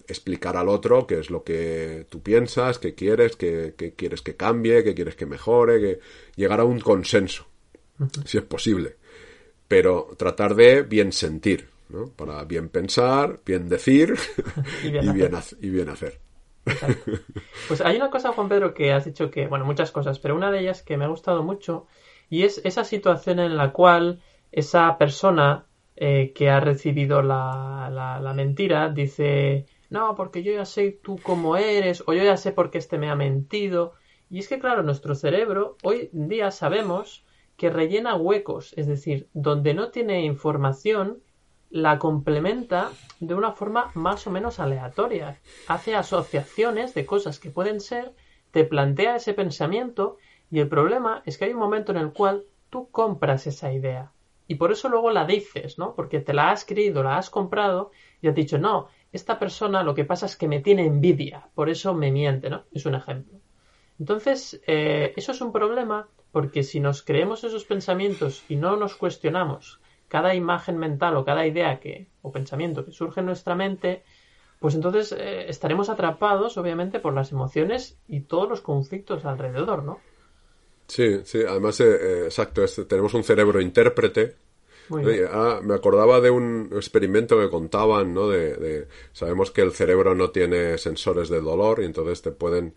explicar al otro qué es lo que tú piensas, qué quieres, qué, quieres que cambie, qué quieres que mejore, que llegar a un consenso, si es posible. Pero tratar de bien sentir, ¿no? Para bien pensar, bien decir y, bien y bien hacer. Pues hay una cosa, Juan Pedro, que has dicho que, bueno, muchas cosas, pero una de ellas que me ha gustado mucho y es esa situación en la cual esa persona eh, que ha recibido la, la, mentira dice, no, porque yo ya sé tú cómo eres, o yo ya sé por qué este me ha mentido. Y es que, claro, nuestro cerebro hoy en día sabemos que rellena huecos, es decir, donde no tiene información, la complementa de una forma más o menos aleatoria. Hace asociaciones de cosas que pueden ser, te plantea ese pensamiento y el problema es que hay un momento en el cual tú compras esa idea. y por eso luego la dices, ¿no? Porque te la has creído, la has comprado y has dicho, no, esta persona lo que pasa es que me tiene envidia, por eso me miente, ¿no? Es un ejemplo. Entonces, eh, eso es un problema porque si nos creemos esos pensamientos y no nos cuestionamos cada imagen mental o cada idea que, o pensamiento que surge en nuestra mente, pues entonces eh, estaremos atrapados, obviamente, por las emociones y todos los conflictos alrededor, ¿no? Sí, sí, además, eh, eh, exacto, tenemos un cerebro intérprete. Ah, me acordaba de un experimento que contaban, ¿no? De, sabemos que el cerebro no tiene sensores de dolor y entonces te pueden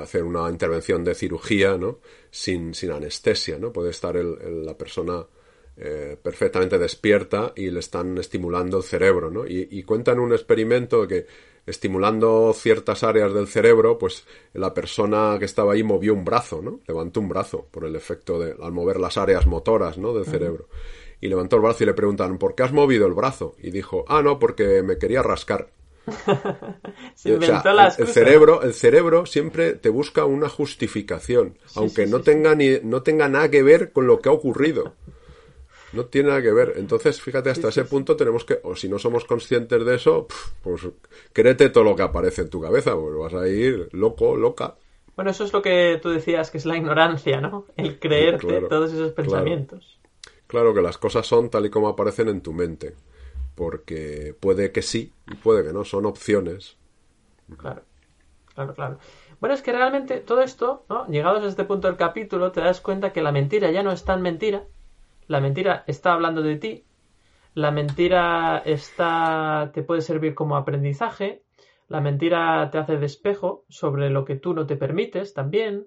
hacer una intervención de cirugía, ¿no? Sin, sin anestesia, ¿no? Puede estar la persona eh, perfectamente despierta y le están estimulando el cerebro, ¿no? Y, cuentan un experimento que estimulando ciertas áreas del cerebro, pues la persona que estaba ahí movió un brazo, ¿no? Levantó un brazo por el efecto de al mover las áreas motoras, ¿no? Del cerebro. Y levantó el brazo y le preguntan, ¿por qué has movido el brazo? Y dijo, ah, no, porque me quería rascar. el, cerebro, el cerebro siempre te busca una justificación, aunque no tenga ni, no tenga nada que ver con lo que ha ocurrido. No tiene nada que ver. Entonces, fíjate, hasta ese punto tenemos que, o si no somos conscientes de eso, pues créete todo lo que aparece en tu cabeza, pues vas a ir loco, loca. Bueno, eso es lo que tú decías, que es la ignorancia, ¿no? El creerte todos esos pensamientos. Claro. que las cosas son tal y como aparecen en tu mente. Porque puede que sí y puede que no, son opciones. Claro, claro, claro. Bueno, es que realmente todo esto, ¿no? Llegados a este punto del capítulo, te das cuenta que la mentira ya no es tan mentira, la mentira está hablando de ti, la mentira está te puede servir como aprendizaje, la mentira te hace despejo sobre lo que tú no te permites también,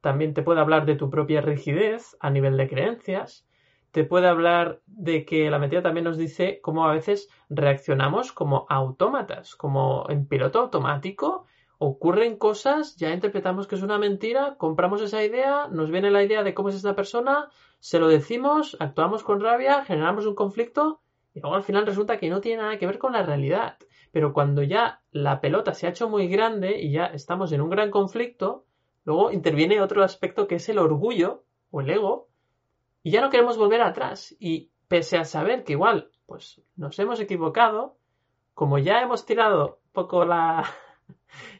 también te puede hablar de tu propia rigidez a nivel de creencias, te puede hablar de que la mentira también nos dice cómo a veces reaccionamos como autómatas, como en piloto automático, ocurren cosas, ya interpretamos que es una mentira, compramos esa idea, nos viene la idea de cómo es esta persona, se lo decimos, actuamos con rabia, generamos un conflicto y luego al final resulta que no tiene nada que ver con la realidad. Pero cuando ya la pelota se ha hecho muy grande y ya estamos en un gran conflicto, luego interviene otro aspecto que es el orgullo o el ego y ya no queremos volver atrás. Y pese a saber que igual pues nos hemos equivocado, como ya hemos tirado un poco la,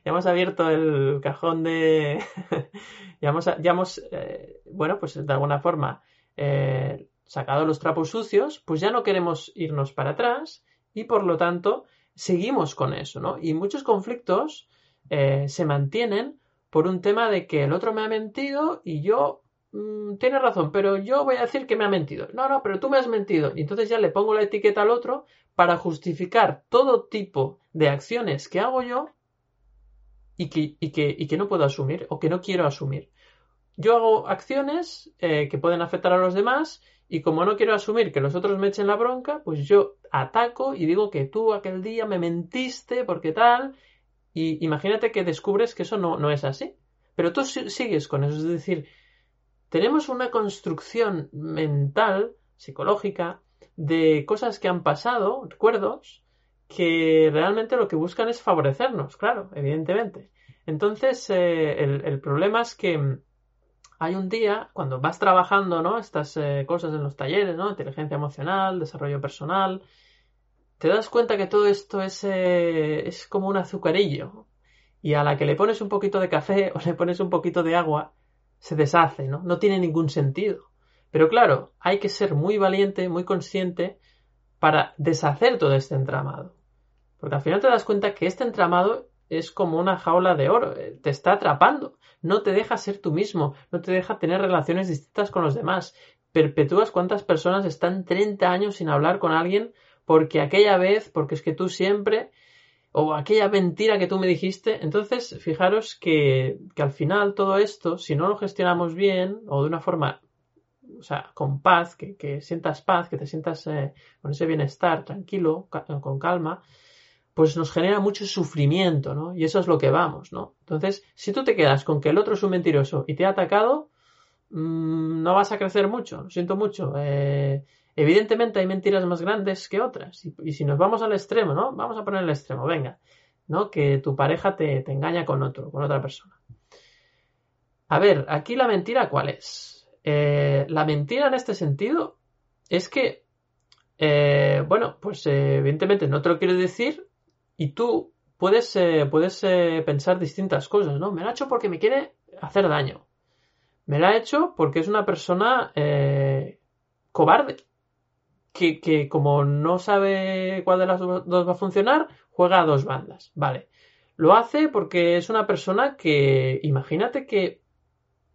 ya hemos abierto el cajón de. ya hemos, ya hemos eh, bueno, pues de alguna forma eh, sacado los trapos sucios, pues ya no queremos irnos para atrás y por lo tanto seguimos con eso, ¿no? Y muchos conflictos eh, se mantienen por un tema de que el otro me ha mentido y yo mm, tiene razón, pero yo voy a decir que me ha mentido. No, no, pero tú me has mentido. Y entonces ya le pongo la etiqueta al otro para justificar todo tipo de acciones que hago yo y que, y que, y que no puedo asumir o que no quiero asumir yo hago acciones eh, que pueden afectar a los demás y como no quiero asumir que los otros me echen la bronca, pues yo ataco y digo que tú aquel día me mentiste porque tal. Y imagínate que descubres que eso no, no es así. Pero tú sigues con eso. Es decir, tenemos una construcción mental, psicológica, de cosas que han pasado, recuerdos, que realmente lo que buscan es favorecernos, claro, evidentemente. Entonces, eh, el problema es que hay un día, cuando vas trabajando, ¿no? Estas eh, cosas en los talleres, ¿no? Inteligencia emocional, desarrollo personal, te das cuenta que todo esto es, eh, es como un azucarillo. Y a la que le pones un poquito de café o le pones un poquito de agua, se deshace, ¿no? No tiene ningún sentido. Pero claro, hay que ser muy valiente, muy consciente para deshacer todo este entramado. Porque al final te das cuenta que este entramado es como una jaula de oro, eh, te está atrapando, no te deja ser tú mismo, no te deja tener relaciones distintas con los demás. Perpetúas cuántas personas están 30 años sin hablar con alguien porque aquella vez, porque es que tú siempre, o aquella mentira que tú me dijiste. Entonces, fijaros que, que al final todo esto, si no lo gestionamos bien o de una forma o sea, con paz, que, que sientas paz, que te sientas eh, con ese bienestar, tranquilo, con calma, pues nos genera mucho sufrimiento, ¿no? Y eso es lo que vamos, ¿no? Entonces, si tú te quedas con que el otro es un mentiroso y te ha atacado, mm, no vas a crecer mucho, lo siento mucho. Eh, evidentemente hay mentiras más grandes que otras. Y, si nos vamos al extremo, ¿no? Vamos a poner el extremo, venga, ¿no? Que tu pareja te, engaña con otro, con otra persona. A ver, aquí la mentira, ¿cuál es? Eh, la mentira en este sentido es que, eh, bueno, pues evidentemente no te lo quiero decir y tú puedes, eh, puedes pensar distintas cosas, ¿no? Me lo ha hecho porque me quiere hacer daño. Me lo ha hecho porque es una persona cobarde. Que, que, como no sabe cuál de las dos va a funcionar, juega a dos bandas. Vale. Lo hace porque es una persona que, imagínate que,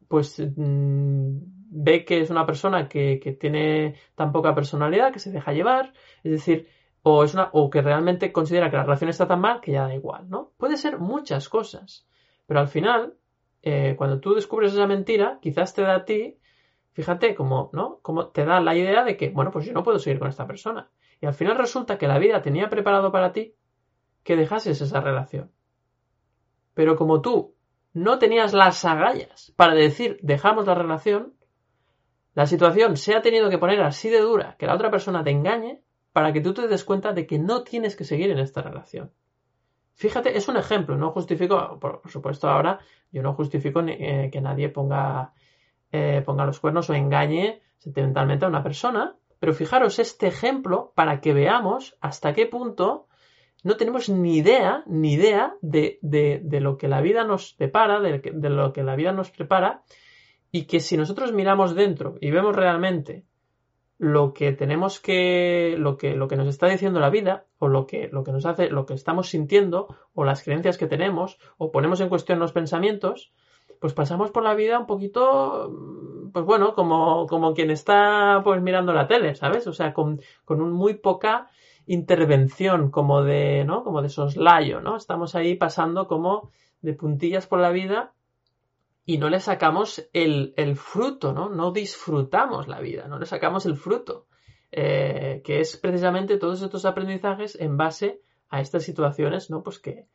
pues, mm, ve que es una persona que, que, tiene tan poca personalidad, que se deja llevar, es decir, o, es una, o que realmente considera que la relación está tan mal que ya da igual, ¿no? Puede ser muchas cosas, pero al final, eh, cuando tú descubres esa mentira, quizás te da a ti, fíjate, como, ¿no? Como te da la idea de que, bueno, pues yo no puedo seguir con esta persona. Y al final resulta que la vida tenía preparado para ti que dejases esa relación. Pero como tú no tenías las agallas para decir dejamos la relación, la situación se ha tenido que poner así de dura que la otra persona te engañe para que tú te des cuenta de que no tienes que seguir en esta relación. Fíjate, es un ejemplo, no justifico, por, supuesto ahora, yo no justifico eh, que nadie ponga, eh, ponga los cuernos o engañe sentimentalmente a una persona, pero fijaros este ejemplo para que veamos hasta qué punto no tenemos ni idea, ni idea de, de, lo que la vida nos prepara, de, de, lo que la vida nos prepara, y que si nosotros miramos dentro y vemos realmente lo que tenemos que, lo que, lo que nos está diciendo la vida, o lo que, lo que nos hace, lo que estamos sintiendo, o las creencias que tenemos, o ponemos en cuestión los pensamientos, pues pasamos por la vida un poquito, pues bueno, como, como quien está pues mirando la tele, ¿sabes? O sea, con, con un muy poca intervención como de, ¿no? Como de soslayo, ¿no? Estamos ahí pasando como de puntillas por la vida y no le sacamos el, fruto, ¿no? No disfrutamos la vida, no le sacamos el fruto, eh, que es precisamente todos estos aprendizajes en base a estas situaciones, ¿no? Pues que,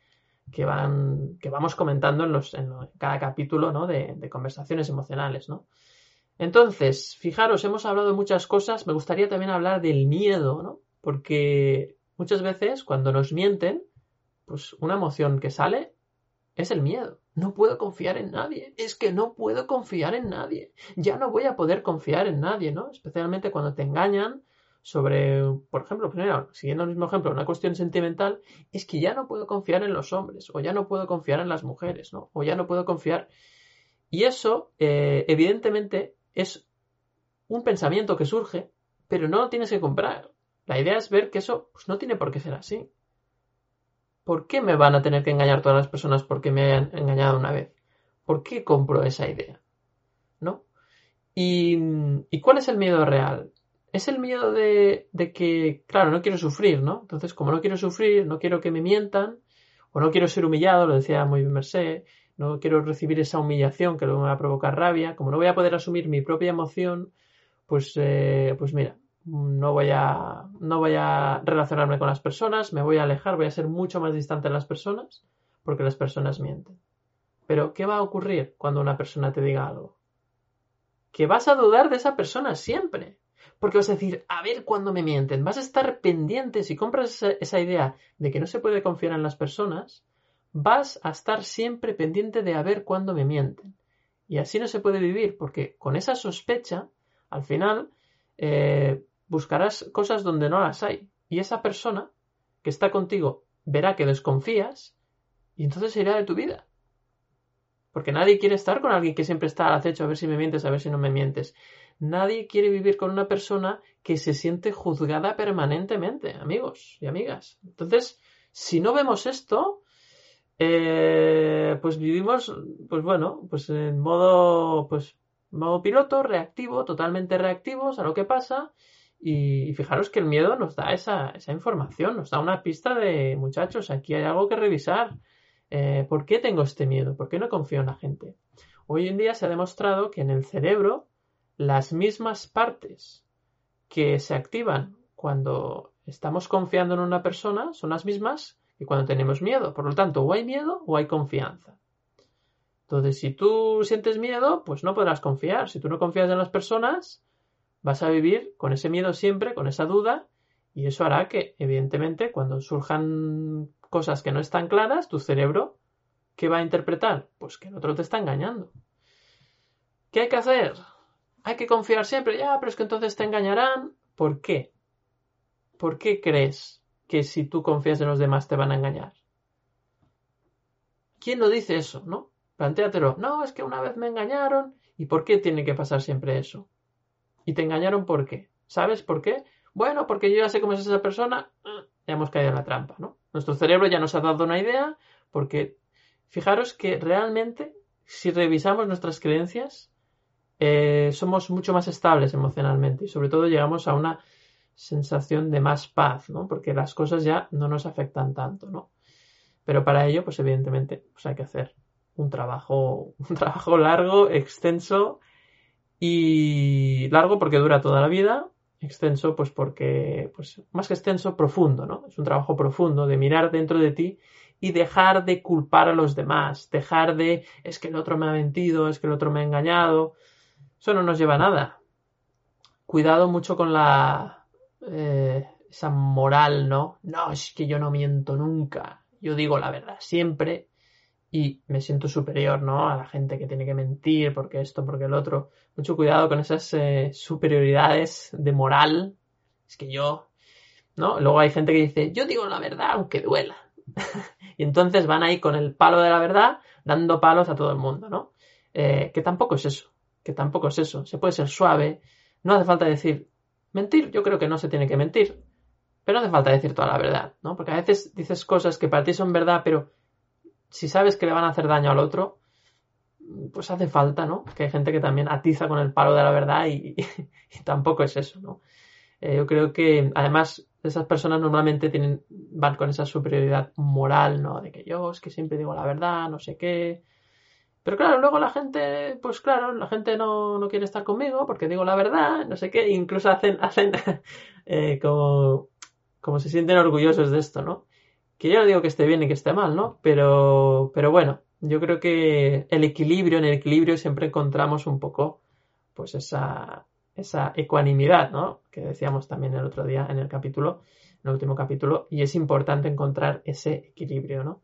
que van, que vamos comentando en, los, en cada capítulo, ¿no? De, conversaciones emocionales, ¿no? Entonces, fijaros, hemos hablado de muchas cosas, me gustaría también hablar del miedo, ¿no? Porque muchas veces cuando nos mienten, pues una emoción que sale es el miedo. No puedo confiar en nadie. Es que no puedo confiar en nadie. Ya no voy a poder confiar en nadie, ¿no? Especialmente cuando te engañan sobre, por ejemplo, primero, siguiendo el mismo ejemplo, una cuestión sentimental, es que ya no puedo confiar en los hombres, o ya no puedo confiar en las mujeres, ¿no? O ya no puedo confiar. Y eso, eh, evidentemente, es un pensamiento que surge, pero no lo tienes que comprar. La idea es ver que eso pues, no tiene por qué ser así. ¿Por qué me van a tener que engañar todas las personas porque me hayan engañado una vez? ¿Por qué compro esa idea? ¿No? ¿Y, ¿y cuál es el miedo real? Es el miedo de, de, que, claro, no quiero sufrir, ¿no? Entonces, como no quiero sufrir, no quiero que me mientan, o no quiero ser humillado, lo decía muy bien Merced, no quiero recibir esa humillación que luego me va a provocar rabia, como no voy a poder asumir mi propia emoción, pues, eh, pues mira, no voy a no voy a relacionarme con las personas, me voy a alejar, voy a ser mucho más distante de las personas porque las personas mienten. Pero ¿qué va a ocurrir cuando una persona te diga algo? Que vas a dudar de esa persona siempre. Porque vas a decir, a ver cuándo me mienten. Vas a estar pendiente, si compras esa, idea de que no se puede confiar en las personas, vas a estar siempre pendiente de a ver cuándo me mienten. Y así no se puede vivir, porque con esa sospecha, al final, eh, buscarás cosas donde no las hay. Y esa persona que está contigo verá que desconfías y entonces se irá de tu vida. Porque nadie quiere estar con alguien que siempre está al acecho a ver si me mientes, a ver si no me mientes. Nadie quiere vivir con una persona que se siente juzgada permanentemente, amigos y amigas. Entonces, si no vemos esto, eh, pues vivimos, pues bueno, pues en modo, pues modo piloto, reactivo, totalmente reactivos a lo que pasa y fijaros que el miedo nos da esa, información, nos da una pista de muchachos, aquí hay algo que revisar. Eh, ¿Por qué tengo este miedo? ¿Por qué no confío en la gente? Hoy en día se ha demostrado que en el cerebro las mismas partes que se activan cuando estamos confiando en una persona son las mismas que cuando tenemos miedo. Por lo tanto, o hay miedo o hay confianza. Entonces, si tú sientes miedo, pues no podrás confiar. Si tú no confías en las personas, vas a vivir con ese miedo siempre, con esa duda, y eso hará que, evidentemente, cuando surjan cosas que no están claras, tu cerebro, ¿qué va a interpretar? Pues que el otro te está engañando. ¿Qué hay que hacer? Hay que confiar siempre, ya, pero es que entonces te engañarán. ¿Por qué? ¿Por qué crees que si tú confías en los demás te van a engañar? ¿Quién lo dice eso, no? Plantéatelo. No, es que una vez me engañaron. ¿Y por qué tiene que pasar siempre eso? ¿Y te engañaron por qué? ¿Sabes por qué? Bueno, porque yo ya sé cómo es esa persona. Ah, ya hemos caído en la trampa, ¿no? Nuestro cerebro ya nos ha dado una idea porque fijaros que realmente si revisamos nuestras creencias eh, somos mucho más estables emocionalmente y sobre todo llegamos a una sensación de más paz, ¿no? Porque las cosas ya no nos afectan tanto, ¿no? Pero para ello, pues evidentemente, pues hay que hacer un trabajo, un trabajo largo, extenso y largo porque dura toda la vida, extenso pues porque, pues más que extenso, profundo, ¿no? Es un trabajo profundo de mirar dentro de ti y dejar de culpar a los demás, dejar de es que el otro me ha mentido, es que el otro me ha engañado. Eso no nos lleva a nada. Cuidado mucho con la eh, esa moral, ¿no? No, es que yo no miento nunca. Yo digo la verdad siempre y me siento superior, ¿no? A la gente que tiene que mentir porque esto, porque el otro. Mucho cuidado con esas eh, superioridades de moral. Es que yo, ¿no? Luego hay gente que dice, yo digo la verdad aunque duela. y entonces van ahí con el palo de la verdad dando palos a todo el mundo, ¿no? Eh, que tampoco es eso, que tampoco es eso. Se puede ser suave, no hace falta decir mentir, yo creo que no se tiene que mentir, pero no hace falta decir toda la verdad, ¿no? Porque a veces dices cosas que para ti son verdad, pero si sabes que le van a hacer daño al otro, pues hace falta, ¿no? Que hay gente que también atiza con el palo de la verdad y, tampoco es eso, ¿no? Eh, yo creo que además esas personas normalmente tienen, van con esa superioridad moral, ¿no? De que yo es que siempre digo la verdad, no sé qué. Pero claro, luego la gente, pues claro, la gente no, no quiere estar conmigo porque digo la verdad, no sé qué, incluso hacen, hacen eh, como, como se sienten orgullosos de esto, ¿no? Que yo no digo que esté bien y que esté mal, ¿no? Pero, pero bueno, yo creo que el equilibrio, en el equilibrio siempre encontramos un poco, pues esa, esa ecuanimidad, ¿no? Que decíamos también el otro día en el capítulo, en el último capítulo, y es importante encontrar ese equilibrio, ¿no?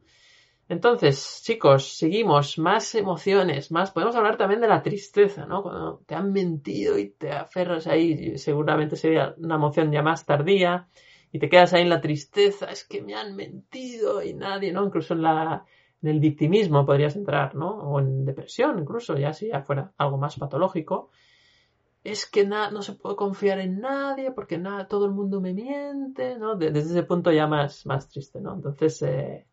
Entonces, chicos, seguimos, más emociones, más, podemos hablar también de la tristeza, ¿no? Cuando te han mentido y te aferras ahí, seguramente sería una emoción ya más tardía, y te quedas ahí en la tristeza, es que me han mentido y nadie, ¿no? Incluso en la, en el victimismo podrías entrar, ¿no? O en depresión, incluso, ya si ya fuera algo más patológico es que no se puede confiar en nadie porque nada, todo el mundo me miente, ¿no? Desde ese punto ya más, más triste, ¿no? Entonces, eh,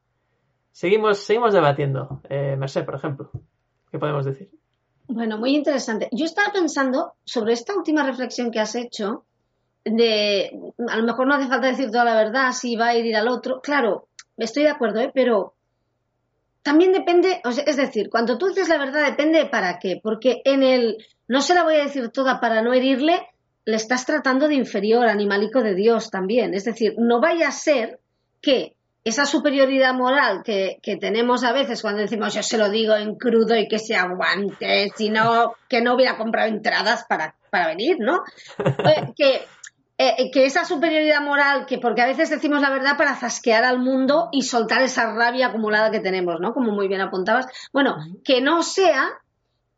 seguimos, seguimos debatiendo. Eh, Merced, por ejemplo, ¿qué podemos decir? Bueno, muy interesante. Yo estaba pensando sobre esta última reflexión que has hecho, de a lo mejor no hace falta decir toda la verdad, si va a ir al otro. Claro, estoy de acuerdo, ¿eh? pero también depende, es decir, cuando tú dices la verdad depende de para qué, porque en el no se la voy a decir toda para no herirle, le estás tratando de inferior, animalico de Dios también. Es decir, no vaya a ser que esa superioridad moral que, tenemos a veces cuando decimos yo se lo digo en crudo y que se aguante, sino que no hubiera comprado entradas para, para venir, ¿no? Eh, que eh, eh, que esa superioridad moral, que porque a veces decimos la verdad para zasquear al mundo y soltar esa rabia acumulada que tenemos, ¿no? Como muy bien apuntabas. Bueno, que no sea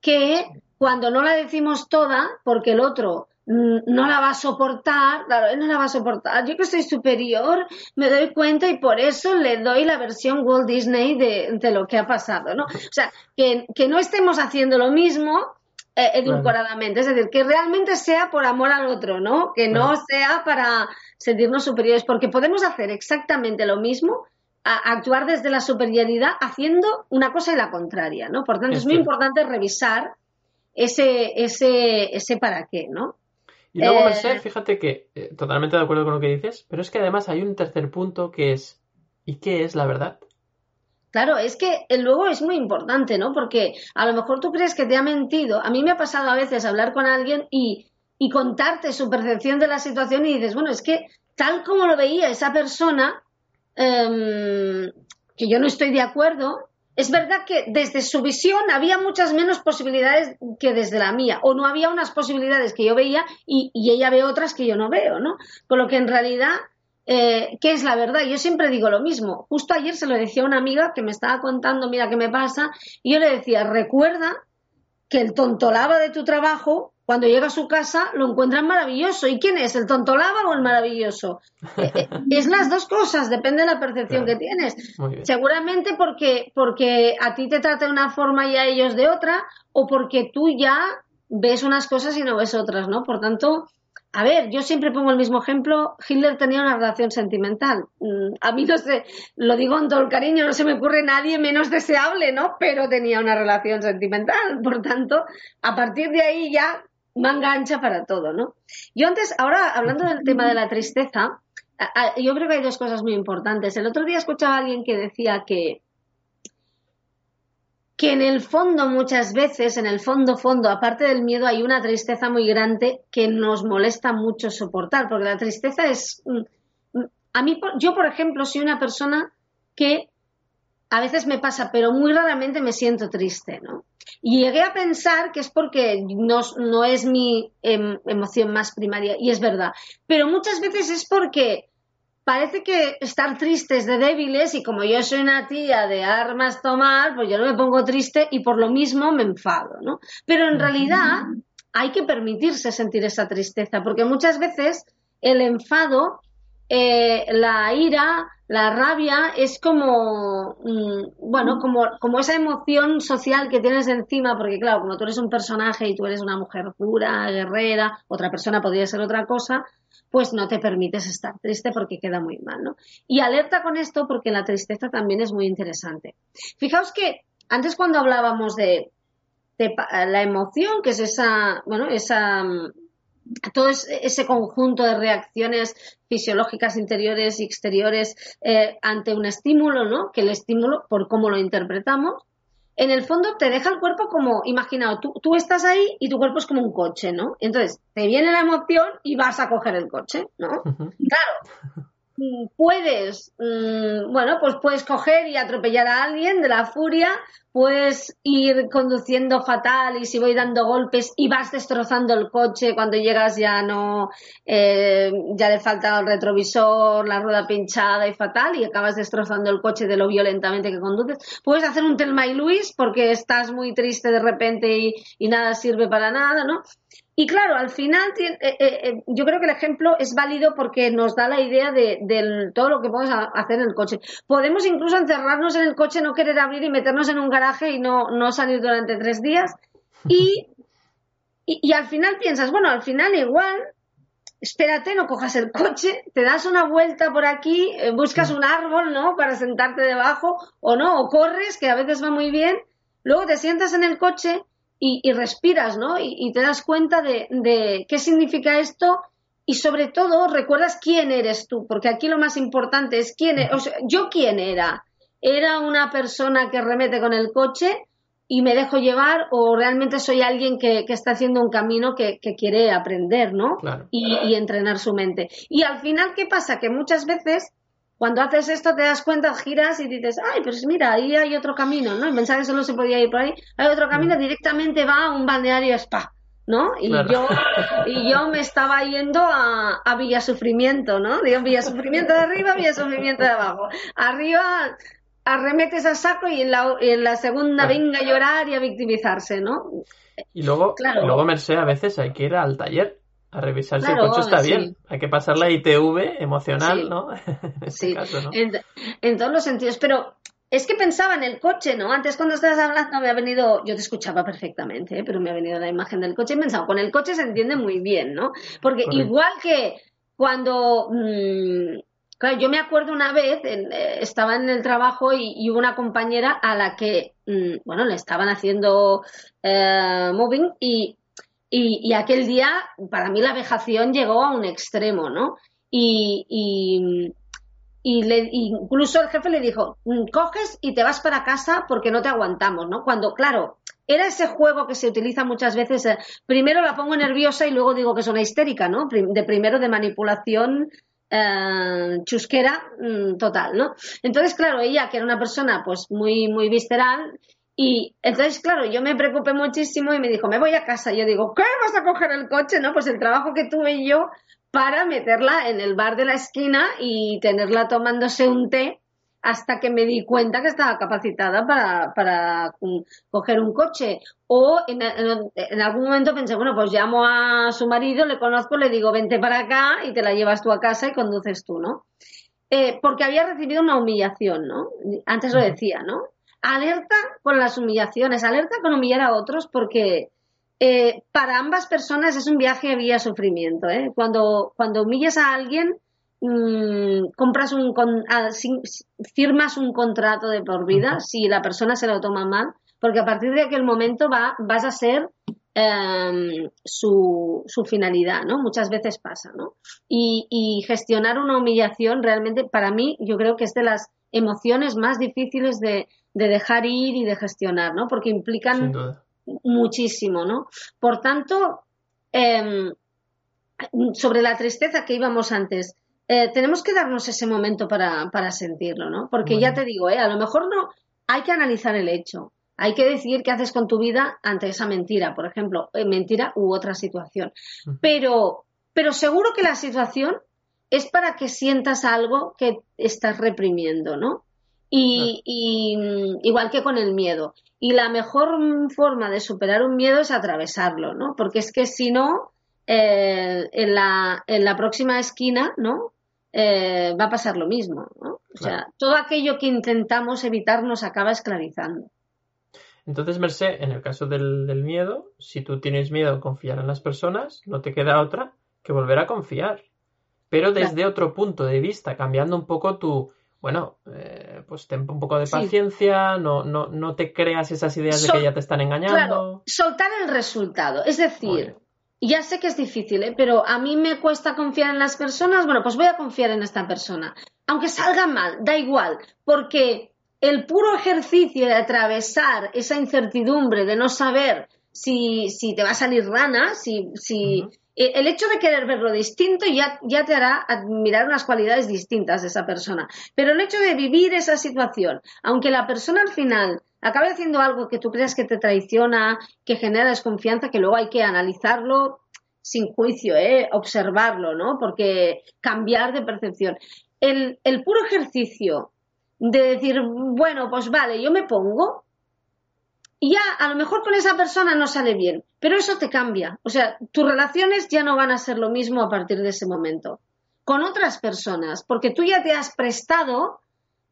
que cuando no la decimos toda, porque el otro mm, no la va a soportar, claro, él no la va a soportar, yo que soy superior, me doy cuenta y por eso le doy la versión Walt Disney de, de lo que ha pasado, ¿no? O sea, que, que no estemos haciendo lo mismo eh, edulcoradamente. Es decir, que realmente sea por amor al otro, ¿no? Que no sea para sentirnos superiores, porque podemos hacer exactamente lo mismo, actuar desde la superioridad haciendo una cosa y la contraria, ¿no? Por tanto, es, muy importante revisar ese, ese, ese para qué, ¿no? Y luego, eh, fíjate que eh, totalmente de acuerdo con lo que dices, pero es que además hay un tercer punto que es ¿y qué es la verdad? Claro, es que luego es muy importante, ¿no? Porque a lo mejor tú crees que te ha mentido. A mí me ha pasado a veces hablar con alguien y, y contarte su percepción de la situación y dices, bueno, es que tal como lo veía esa persona, em, que yo no estoy de acuerdo, es verdad que desde su visión había muchas menos posibilidades que desde la mía, o no había unas posibilidades que yo veía y, y ella ve otras que yo no veo, ¿no? Con lo que en realidad eh, ¿qué es la verdad? Yo siempre digo lo mismo. Justo ayer se lo decía a una amiga que me estaba contando, mira qué me pasa, y yo le decía, recuerda que el tontolaba de tu trabajo cuando llega a su casa lo encuentran maravilloso. ¿Y quién es? ¿El tontolaba o el maravilloso? Eh, eh, es las dos cosas, depende de la percepción que tienes. Seguramente porque, porque a ti te trata de una forma y a ellos de otra, o porque tú ya ves unas cosas y no ves otras, ¿no? Por tanto, a ver, yo siempre pongo el mismo ejemplo. Hitler tenía una relación sentimental. Mm, a mí no sé, lo digo con todo el cariño, no se me ocurre nadie menos deseable, ¿no? Pero tenía una relación sentimental. Por tanto, a partir de ahí ya manga ancha para todo, ¿no? Yo antes, ahora hablando del tema de la tristeza, yo creo que hay dos cosas muy importantes. El otro día escuchaba a alguien que decía que que en el fondo muchas veces, en el fondo fondo, aparte del miedo, hay una tristeza muy grande que nos molesta mucho soportar, porque la tristeza es... A mí, yo por ejemplo, soy una persona que a veces me pasa, pero muy raramente me siento triste, ¿no? Y llegué a pensar que es porque no, no es mi em, emoción más primaria, y es verdad, pero muchas veces es porque parece que estar triste es de débiles y como yo soy una tía de armas tomar, pues yo no me pongo triste y por lo mismo me enfado, ¿no? Pero en realidad hay que permitirse sentir esa tristeza, porque muchas veces el enfado, eh, la ira, la rabia es como, mm, bueno, como, como esa emoción social que tienes encima, porque claro, como tú eres un personaje y tú eres una mujer pura, guerrera, otra persona podría ser otra cosa, pues no te permites estar triste porque queda muy mal, ¿no? Y alerta con esto porque la tristeza también es muy interesante. Fijaos que antes cuando hablábamos de, la emoción, que es esa, bueno, esa todo ese conjunto de reacciones fisiológicas interiores y exteriores eh, ante un estímulo, ¿no? Que el estímulo, por cómo lo interpretamos, en el fondo te deja el cuerpo como, imaginaos, tú, tú, estás ahí y tu cuerpo es como un coche, ¿no? Entonces te viene la emoción y vas a coger el coche, ¿no? Claro, puedes, mm, bueno, pues puedes coger y atropellar a alguien de la furia, puedes ir conduciendo fatal y si voy dando golpes y vas destrozando el coche, cuando llegas ya no, eh, ya le falta el retrovisor, la rueda pinchada y fatal y acabas destrozando el coche de lo violentamente que conduces. Puedes hacer un Telma y Luis porque estás muy triste de repente y, y nada sirve para nada, ¿no? Y claro, al final eh, eh, eh, yo creo que el ejemplo es válido porque nos da la idea de, todo lo que podemos hacer en el coche. Podemos incluso encerrarnos en el coche, no querer abrir y meternos en un garaje y no, no salir durante tres días. Y, y, al final piensas, bueno, al final igual, espérate, no cojas el coche, te das una vuelta por aquí, buscas un árbol, ¿no? Para sentarte debajo, o no, o corres, que a veces va muy bien, luego te sientas en el coche y, respiras, ¿no? Y, te das cuenta de, qué significa esto y sobre todo recuerdas quién eres tú, porque aquí lo más importante es quién es, o sea, yo quién era. ¿Era una persona que remete con el coche y me dejo llevar o realmente soy alguien que, está haciendo un camino que, quiere aprender, ¿no? Y, y entrenar su mente. Y al final, ¿qué pasa? Que muchas veces cuando haces esto te das cuenta, giras y dices, ay, pues mira, ahí hay otro camino, ¿no? Y pensaba que solo se podía ir por ahí. Hay otro camino, mm. directamente va a un balneario spa, ¿no? Y yo, y yo me estaba yendo a, a Villa Sufrimiento, ¿no? Digo, Villa Sufrimiento de arriba, Villa Sufrimiento de abajo. Arriba arremetes a saco y en la, en la segunda venga a llorar y a victimizarse, ¿no? Y luego, luego Merced, a veces hay que ir al taller a revisar si el coche está bien. Hay que pasar la ITV emocional, ¿no? en, sí, este en, todos los sentidos. Pero es que pensaba en el coche, ¿no? Antes cuando estabas hablando me ha venido, yo te escuchaba perfectamente, ¿eh? pero me ha venido la imagen del coche y he pensado, con el coche se entiende muy bien, ¿no? Porque igual que cuando... Mmm, Claro, yo me acuerdo una vez, eh, estaba en el trabajo y, hubo una compañera a la que, mm, bueno, le estaban haciendo eh, moving y y, aquel día, para mí la vejación llegó a un extremo, ¿no? Y, y, le, incluso el jefe le dijo, mm, coges y te vas para casa porque no te aguantamos, ¿no? Cuando, claro, era ese juego que se utiliza muchas veces, eh, primero la pongo nerviosa y luego digo que es una histérica, ¿no? De primero de manipulación eh, chusquera mm, total, ¿no? Entonces, claro, ella, que era una persona pues muy, muy visceral, y entonces, claro, yo me preocupé muchísimo y me dijo, me voy a casa. Y yo digo, ¿qué vas a coger el coche? No, pues el trabajo que tuve yo para meterla en el bar de la esquina y tenerla tomándose un té hasta que me di cuenta que estaba capacitada para, para coger un coche. O en, en, algún momento pensé, bueno, pues llamo a su marido, le conozco, le digo, vente para acá y te la llevas tú a casa y conduces tú, ¿no? Eh, porque había recibido una humillación, ¿no? Antes lo decía, ¿no? Alerta con las humillaciones, alerta con humillar a otros porque eh, para ambas personas es un viaje vía sufrimiento, ¿eh? Cuando, cuando humillas a alguien, mmm, compras un firmas un contrato de por vida si la persona se lo toma mal, porque a partir de aquel momento va, vas a ser em, su, su, finalidad, ¿no? Muchas veces pasa, ¿no? Y, y, gestionar una humillación realmente para mí yo creo que es de las emociones más difíciles de, de dejar ir y de gestionar, ¿no? Porque implican muchísimo, ¿no? Por tanto, eh, sobre la tristeza que íbamos antes, eh, tenemos que darnos ese momento para, para sentirlo, ¿no? Porque ya te digo, ¿eh? a lo mejor no, hay que analizar el hecho. Hay que decidir qué haces con tu vida ante esa mentira, por ejemplo, eh, mentira u otra situación. Pero, pero seguro que la situación es para que sientas algo que estás reprimiendo, ¿no? Y, y, igual que con el miedo. Y la mejor forma de superar un miedo es atravesarlo, ¿no? Porque es que si no, eh, en, la, en la próxima esquina, ¿no? Eh, va a pasar lo mismo. ¿no? O sea, todo aquello que intentamos evitar nos acaba esclavizando. Entonces, Merced, en el caso del, miedo, si tú tienes miedo a confiar en las personas, no te queda otra que volver a confiar. Pero desde otro punto de vista, cambiando un poco tu, bueno, eh, pues ten un poco de paciencia, no, no, no te creas esas ideas de que ya te están engañando. Claro, soltar el resultado. Es decir, ya sé que es difícil, ¿eh? pero a mí me cuesta confiar en las personas. Bueno, pues voy a confiar en esta persona. Aunque salga mal, da igual, porque el puro ejercicio de atravesar esa incertidumbre de no saber si, si te va a salir rana, si, si el hecho de querer verlo distinto ya, te hará admirar unas cualidades distintas de esa persona. Pero el hecho de vivir esa situación, aunque la persona al final acabe haciendo algo que tú creas que te traiciona, que genera desconfianza, que luego hay que analizarlo sin juicio, ¿eh? observarlo, ¿no? Porque cambiar de percepción. El, el puro ejercicio de decir, bueno, pues vale, yo me pongo, y ya a lo mejor con esa persona no sale bien, pero eso te cambia. O sea, tus relaciones ya no van a ser lo mismo a partir de ese momento. Con otras personas, porque tú ya te has prestado,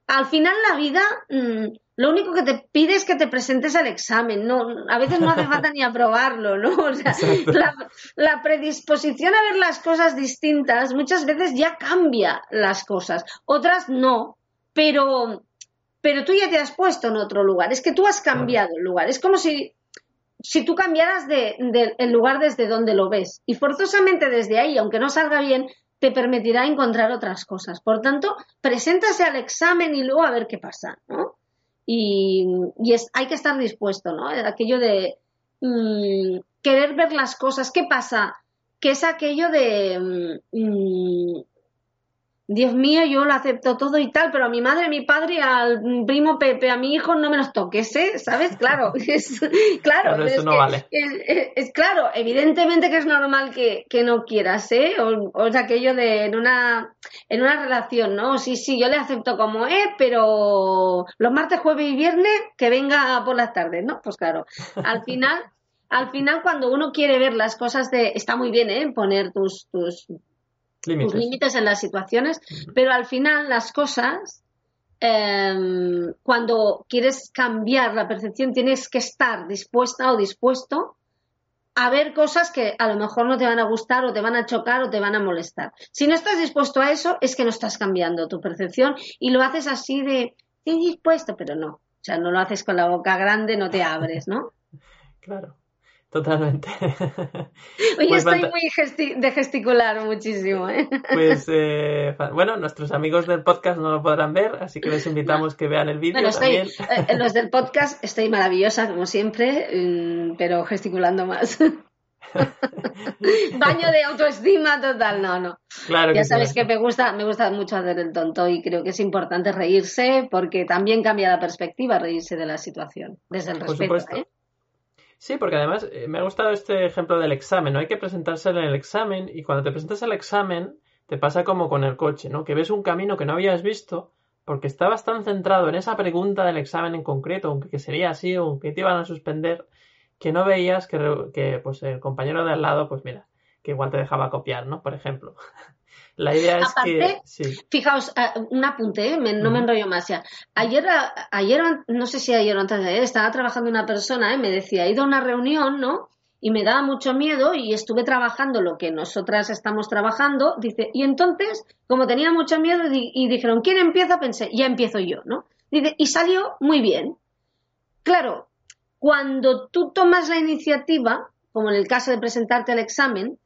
al final la vida mm, lo único que te pide es que te presentes al examen, no, a veces no hace falta ni aprobarlo, ¿no? O sea, la, predisposición a ver las cosas distintas muchas veces ya cambia las cosas, otras no, pero, pero tú ya te has puesto en otro lugar, es que tú has cambiado el lugar, es como si, si tú cambiaras de, el lugar desde donde lo ves y forzosamente desde ahí, aunque no salga bien, te permitirá encontrar otras cosas. Por tanto, preséntase al examen y luego a ver qué pasa, ¿no? y, es, hay que estar dispuesto, ¿no? Aquello de mm, querer ver las cosas. ¿Qué pasa? Que es aquello de mm, Dios mío, yo lo acepto todo y tal, pero a mi madre, a mi padre, al primo Pepe, a mi hijo no me los toques, ¿eh? ¿Sabes? Claro, es, claro, eso no vale. Es, claro, evidentemente que es normal que, no quieras, ¿eh? O, o sea, aquello de en una, en una relación, ¿no? Sí, sí, yo le acepto como es, pero los martes, jueves y viernes que venga por las tardes, ¿no? Pues claro, al final, al final cuando uno quiere ver las cosas de, está muy bien, ¿eh? Poner tus, tus límites. límites en las situaciones, pero al final las cosas, em, cuando quieres cambiar la percepción, tienes que estar dispuesta o dispuesto a ver cosas que a lo mejor no te van a gustar o te van a chocar o te van a molestar. Si no estás dispuesto a eso, es que no estás cambiando tu percepción y lo haces así de, estoy dispuesto, pero no. O sea, no lo haces con la boca grande, no te abres, ¿no? Claro. Totalmente. Oye, pues estoy muy de gesticular muchísimo. ¿eh? Pues eh, bueno, nuestros amigos del podcast no lo podrán ver, así que les invitamos que vean el vídeo. Bueno, estoy, eh, los del podcast estoy maravillosa, como siempre, mm, pero gesticulando más. Baño de autoestima total, no, no. Claro ya sabes que me gusta, me gusta mucho hacer el tonto y creo que es importante reírse porque también cambia la perspectiva reírse de la situación, desde el respeto. ¿eh? Sí, porque además eh, me ha gustado este ejemplo del examen, ¿no? Hay que presentarse en el examen y cuando te presentas al examen te pasa como con el coche, ¿no? Que ves un camino que no habías visto, porque estabas tan centrado en esa pregunta del examen en concreto, aunque que sería así, aunque te iban a suspender, que no veías que, que pues el compañero de al lado, pues mira, que igual te dejaba copiar, ¿no? Por ejemplo. La idea es que. Fijaos, ah, un apunte, ¿eh? no me enrollo más ya. Ayer, ayer, no sé si ayer o antes de ayer, estaba trabajando una persona, ¿eh? me decía, he ido a una reunión, ¿no? Y me daba mucho miedo y estuve trabajando lo que nosotras estamos trabajando. Dice, y entonces, como tenía mucho miedo y dijeron, ¿quién empieza? Pensé, ya empiezo yo, ¿no? Dice, y salió muy bien. Claro, cuando tú tomas la iniciativa, como en el caso de presentarte al examen,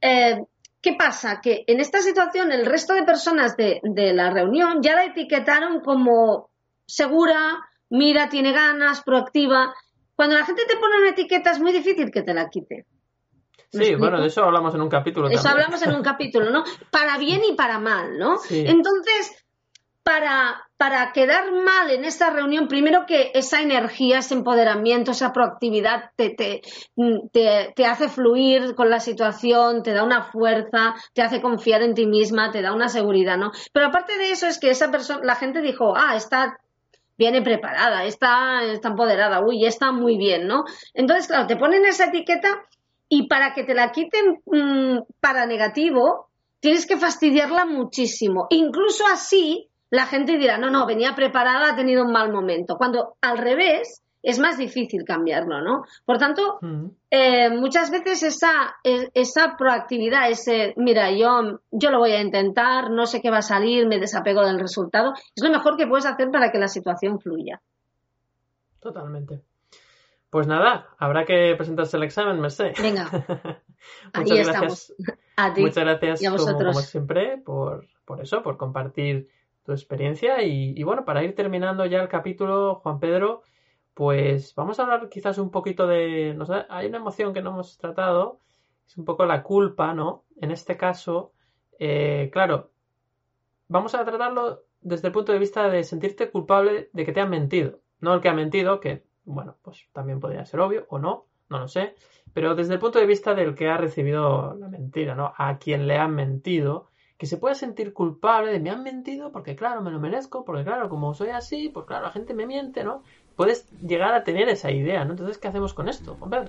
eh, ¿Qué pasa? Que en esta situación el resto de personas de, la reunión ya la etiquetaron como segura, mira, tiene ganas, proactiva. Cuando la gente te pone una etiqueta es muy difícil que te la quite. Sí, bueno, de eso hablamos en un capítulo. Eso hablamos en un capítulo, ¿no? Para bien y para mal, ¿no? Entonces, para, para quedar mal en esta reunión, primero que esa energía, ese empoderamiento, esa proactividad te, te, te, hace fluir con la situación, te da una fuerza, te hace confiar en ti misma, te da una seguridad, ¿no? Pero aparte de eso es que esa persona, la gente dijo, ah, está viene preparada, está, está empoderada, uy, está muy bien, ¿no? Entonces, claro, te ponen esa etiqueta y para que te la quiten mm, para negativo, tienes que fastidiarla muchísimo. Incluso así, la gente dirá, no, no, venía preparada, ha tenido un mal momento. Cuando al revés es más difícil cambiarlo, ¿no? Por tanto, eh, muchas veces esa, e, esa proactividad, ese, mira, yo, yo lo voy a intentar, no sé qué va a salir, me desapego del resultado, es lo mejor que puedes hacer para que la situación fluya. Totalmente. Pues nada, habrá que presentarse el examen, Merced. Venga, ahí estamos. A ti. Muchas gracias, como, siempre, por, por eso, por compartir tu experiencia. Y, bueno, para ir terminando ya el capítulo, Juan Pedro, pues vamos a hablar quizás un poquito de... hay una emoción que no hemos tratado, es un poco la culpa, ¿no? En este caso, eh, claro, vamos a tratarlo desde el punto de vista de sentirte culpable de que te han mentido. No el que ha mentido, que, bueno, pues también podría ser obvio o no, no lo sé, pero desde el punto de vista del que ha recibido la mentira, ¿no? A quien le han mentido que se pueda sentir culpable de me han mentido porque claro, me lo merezco, porque claro, como soy así, pues claro, la gente me miente, ¿no? Puedes llegar a tener esa idea, ¿no? Entonces, ¿qué hacemos con esto, Juan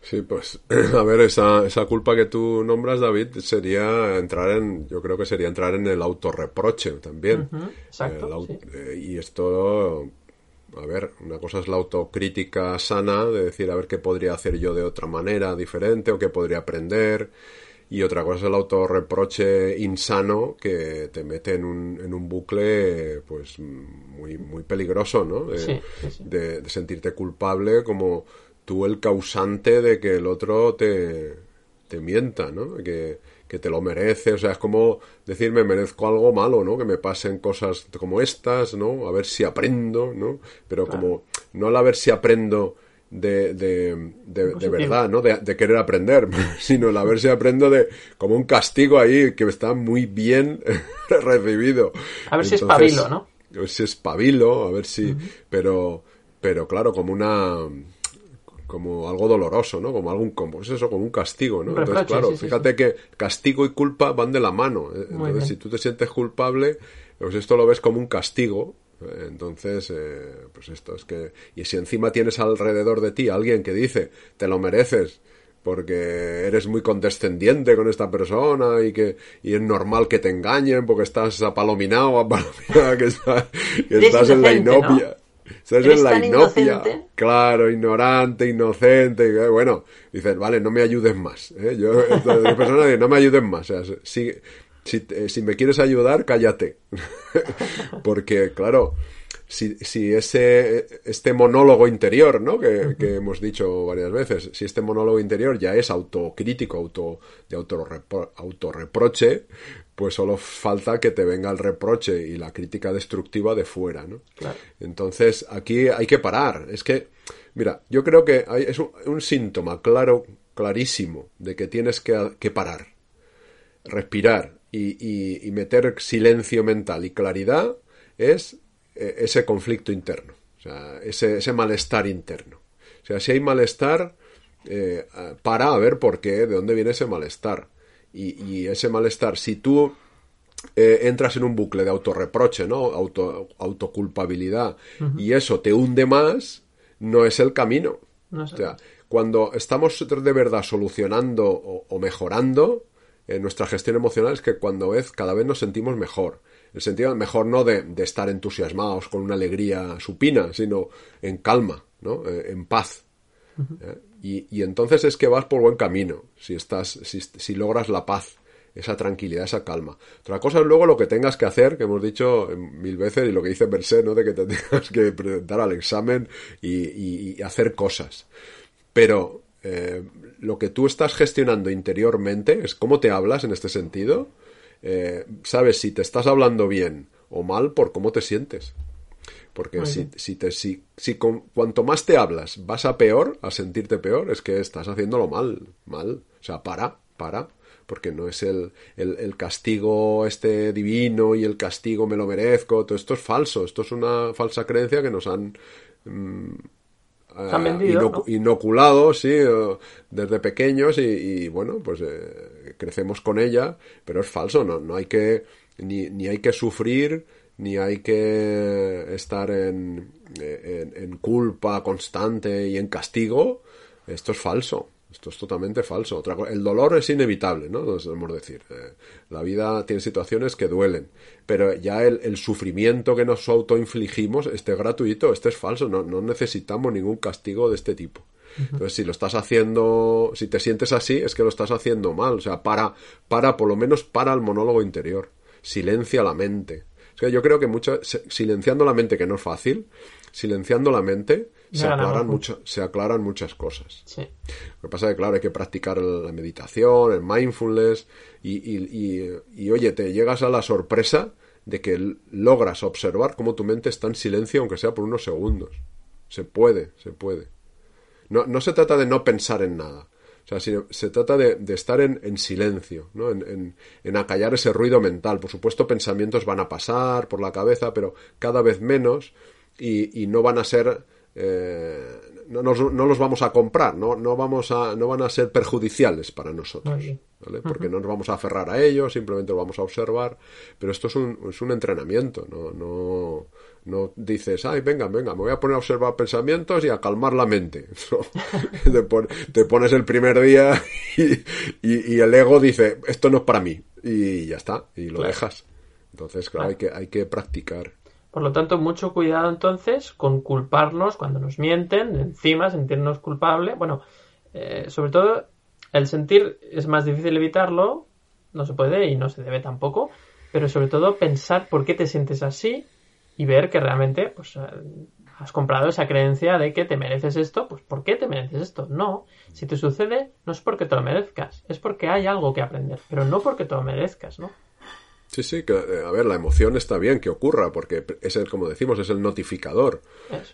Sí, pues, a ver, esa, esa culpa que tú nombras, David, sería entrar en, yo creo que sería entrar en el autorreproche también. exacto. Eh, y esto, a ver, una cosa es la autocrítica sana, de decir, a ver qué podría hacer yo de otra manera diferente o qué podría aprender y otra cosa es el autorreproche insano que te mete en un, en un bucle pues muy, muy peligroso, ¿no? De, sentirte culpable como tú el causante de que el otro te, te mienta, ¿no? Que, que te lo merece, o sea, es como decir me merezco algo malo, ¿no? Que me pasen cosas como estas, ¿no? A ver si aprendo, ¿no? Pero como no al a ver si aprendo de, de, de, verdad, ¿no? De, querer aprender, sino el haberse aprendo de como un castigo ahí que está muy bien recibido. A ver si es pabilo, ¿no? A ver si es pabilo, a ver si... Pero, pero claro, como una como algo doloroso, ¿no? Como algún como pues eso, como un castigo, ¿no? Entonces, claro, fíjate que castigo y culpa van de la mano. ¿eh? Entonces, si tú te sientes culpable, pues esto lo ves como un castigo entonces, eh, pues esto es que... Y si encima tienes alrededor de ti alguien que dice, te lo mereces, porque eres muy condescendiente con esta persona y que y es normal que te engañen porque estás apalominado, apalominado que, estás en la inopia. Estás en la inopia. Claro, ignorante, inocente. Y, bueno, dices, vale, no me ayudes más. ¿eh? Yo, persona dice, no me ayudes más. O sea, sigue, si, eh, si me quieres ayudar, cállate. Porque, claro, si, si ese, este monólogo interior, ¿no? Que, que, hemos dicho varias veces, si este monólogo interior ya es autocrítico, auto, de autorreproche, pues solo falta que te venga el reproche y la crítica destructiva de fuera, ¿no? Entonces, aquí hay que parar. Es que, mira, yo creo que hay, es un, un, síntoma claro, clarísimo, de que tienes que, que parar, respirar y, meter silencio mental y claridad es eh, ese conflicto interno, o sea, ese, malestar interno. O sea, si hay malestar, eh, para a ver por qué, de dónde viene ese malestar. Y, ese malestar, si tú eh, entras en un bucle de autorreproche, ¿no? Auto, autoculpabilidad, y eso te hunde más, no es el camino. No sé. O sea, cuando estamos de verdad solucionando o, o mejorando eh, nuestra gestión emocional es que cuando vez cada vez nos sentimos mejor. El sentido mejor no de, de estar entusiasmados con una alegría supina, sino en calma, ¿no? Eh, en paz. ¿eh? y, y entonces es que vas por buen camino, si estás, si, si logras la paz esa tranquilidad, esa calma. Otra cosa es luego lo que tengas que hacer, que hemos dicho mil veces, y lo que dice Merced, ¿no? De que te tengas que presentar al examen y, y- y hacer cosas. Pero eh, lo que tú estás gestionando interiormente es cómo te hablas en este sentido. Eh, sabes si te estás hablando bien o mal por cómo te sientes. Porque si, si, te, si, si con, cuanto más te hablas vas a peor, a sentirte peor, es que estás haciéndolo mal, mal. O sea, para, para. Porque no es el, el, el castigo este divino y el castigo me lo merezco. Todo esto es falso. Esto es una falsa creencia que nos han Se han eh, vendido, inocu- ¿no? inoculado, sí, eh, desde pequeños y, y, bueno, pues eh, crecemos con ella, pero es falso, no, no hay que, ni, ni hay que sufrir, ni hay que estar en, en, en culpa constante y en castigo, esto es falso. Esto es totalmente falso. Otra el dolor es inevitable, ¿no? Nos debemos decir. Eh, la vida tiene situaciones que duelen, pero ya el, el sufrimiento que nos autoinfligimos, este es gratuito, este es falso. No, no necesitamos ningún castigo de este tipo. Entonces, si lo estás haciendo, si te sientes así, es que lo estás haciendo mal. O sea, para, para, por lo menos para el monólogo interior. Silencia la mente. Yo creo que mucha, silenciando la mente, que no es fácil, silenciando la mente, se aclaran, mucho. se aclaran muchas cosas. Sí. Lo que pasa es que, claro, hay que practicar la meditación, el mindfulness, y, y, y- y, oye, te llegas a la sorpresa de que logras observar cómo tu mente está en silencio, aunque sea por unos segundos. Se puede, se puede. No, no se trata de no pensar en nada. O sea, se trata de, de estar en, en silencio, ¿no? En, en- en acallar ese ruido mental. Por supuesto, pensamientos van a pasar por la cabeza, pero cada vez menos y, y no van a ser... eh, no, nos- no los vamos a comprar, no, no, vamos a, no van a ser perjudiciales para nosotros. Porque no nos vamos a aferrar a ellos, simplemente lo vamos a observar. Pero esto es un, es un entrenamiento, no, no, no dices, ay, venga, venga, me voy a poner a observar pensamientos y a calmar la mente. No. te, pon- te pones el primer día y, y- y el ego dice, esto no es para mí. Y ya está, y lo Claro. dejas. Entonces, claro, Claro. Hay, que, hay que practicar. Por lo tanto, mucho cuidado entonces con culparnos cuando nos mienten, encima sentirnos culpable. Bueno, eh, sobre todo el sentir es más difícil evitarlo, no se puede y no se debe tampoco, pero sobre todo pensar por qué te sientes así y ver que realmente pues, eh, has comprado esa creencia de que te mereces esto, pues ¿por qué te mereces esto? No, si te sucede no es porque te lo merezcas, es porque hay algo que aprender, pero no porque te lo merezcas, ¿no? Sí, sí, que, eh, a ver, la emoción está bien que ocurra, porque es el, como decimos, es el notificador.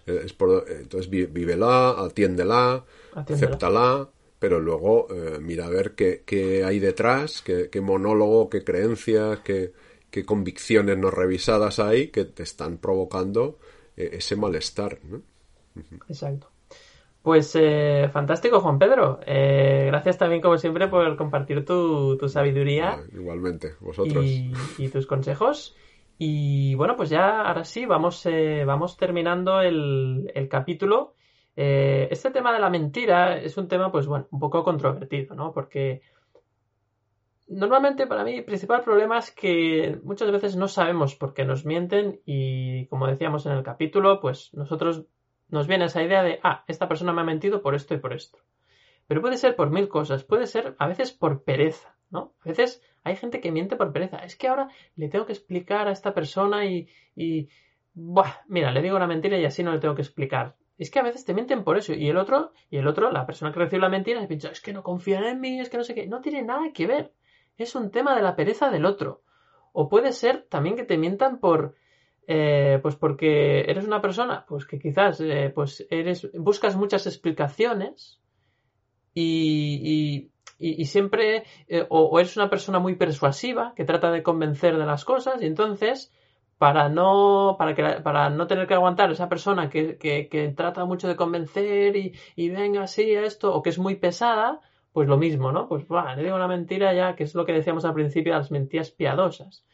Eh, Es por- eh, entonces vívela, atiéndela, Atiéndela. acéptala, pero luego eh, mira a ver qué, qué hay detrás, qué, qué monólogo, qué creencias, qué, qué convicciones no revisadas hay que te están provocando eh, ese malestar. ¿no? Exacto. Pues eh, fantástico, Juan Pedro. Eh, gracias también, como siempre, por compartir tu, tu sabiduría igualmente, vosotros. y, y tus consejos. Y bueno, pues ya ahora sí, vamos, eh, vamos terminando el, el capítulo. Eh, este tema de la mentira es un tema, pues bueno, un poco controvertido, ¿no? Porque normalmente para mí el principal problema es que muchas veces no sabemos por qué nos mienten y como decíamos en el capítulo, pues nosotros nos viene esa idea de, ah, esta persona me ha mentido por esto y por esto. Pero puede ser por mil cosas, puede ser a veces por pereza, ¿no? A veces hay gente que miente por pereza. Es que ahora le tengo que explicar a esta persona y, y buah, mira, le digo una mentira y así no le tengo que explicar. Es que a veces te mienten por eso. Y el otro, y el otro, la persona que recibe la mentira, piensa, es que no confían en mí, es que no sé qué. No tiene nada que ver. Es un tema de la pereza del otro. O puede ser también que te mientan por, eh, pues porque eres una persona, pues que quizás, eh, pues eres, buscas muchas explicaciones y, y, y, siempre, eh, o, eres una persona muy persuasiva que trata de convencer de las cosas y entonces, para no, para que, para no tener que aguantar esa persona que, que, trata mucho de convencer y, y venga así esto, o que es muy pesada, pues lo mismo, ¿no? Pues bah, le digo una mentira ya, que es lo que decíamos al principio las mentiras piadosas.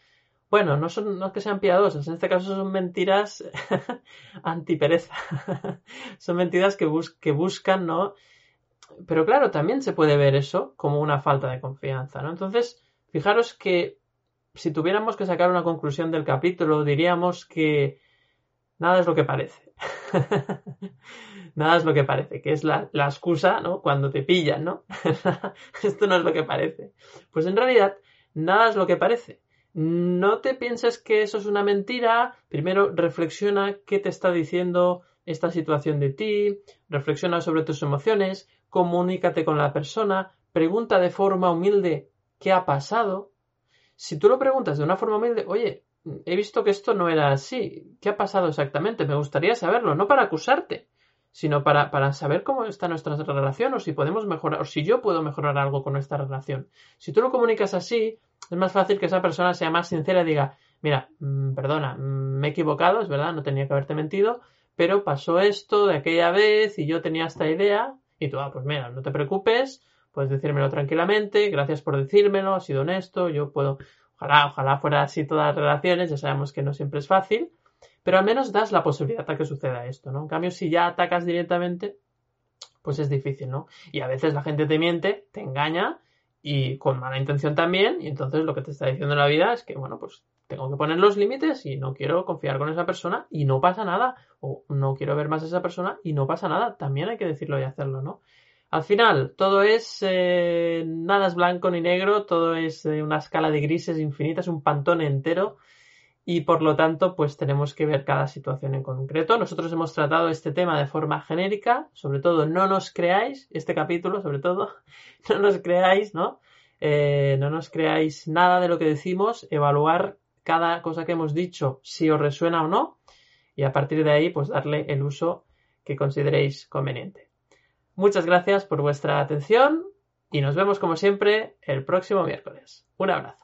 Bueno, no son no es que sean piadosas, en este caso son mentiras antipereza. son mentiras que, que buscan, ¿no? Pero claro, también se puede ver eso como una falta de confianza, ¿no? Entonces, fijaros que si tuviéramos que sacar una conclusión del capítulo, diríamos que nada es lo que parece. nada es lo que parece, que es la, la excusa, ¿no? Cuando te pillan, ¿no? Esto no es lo que parece. Pues en realidad, nada es lo que parece. No te pienses que eso es una mentira. Primero reflexiona qué te está diciendo esta situación de ti, reflexiona sobre tus emociones, comunícate con la persona, pregunta de forma humilde qué ha pasado. Si tú lo preguntas de una forma humilde, oye, he visto que esto no era así, ¿qué ha pasado exactamente? Me gustaría saberlo, no para acusarte, sino para, para saber cómo está nuestra relación o si podemos mejorar, o si yo puedo mejorar algo con nuestra relación. Si tú lo comunicas así, es más fácil que esa persona sea más sincera y diga, mira, mm, perdona, mm, me he equivocado, es verdad, no tenía que haberte mentido, pero pasó esto de aquella vez y yo tenía esta idea y tú, ah, pues mira, no te preocupes, puedes decírmelo tranquilamente, gracias por decírmelo, ha sido honesto, yo puedo, ojalá, ojalá fuera así todas las relaciones, ya sabemos que no siempre es fácil, pero al menos das la posibilidad a que suceda esto, ¿no? En cambio, si ya atacas directamente, pues es difícil, ¿no? Y a veces la gente te miente, te engaña y con mala intención también, y entonces lo que te está diciendo en la vida es que, bueno, pues tengo que poner los límites y no quiero confiar con esa persona y no pasa nada, o no quiero ver más a esa persona y no pasa nada, también hay que decirlo y hacerlo, ¿no? Al final, todo es, eh, nada es blanco ni negro, todo es eh, una escala de grises infinitas, un pantón entero y por lo tanto pues tenemos que ver cada situación en concreto. Nosotros hemos tratado este tema de forma genérica, sobre todo no nos creáis, este capítulo sobre todo, no nos creáis, ¿no? Eh, no nos creáis nada de lo que decimos, evaluar cada cosa que hemos dicho si os resuena o no y a partir de ahí pues darle el uso que consideréis conveniente. Muchas gracias por vuestra atención y nos vemos como siempre el próximo miércoles. Un abrazo.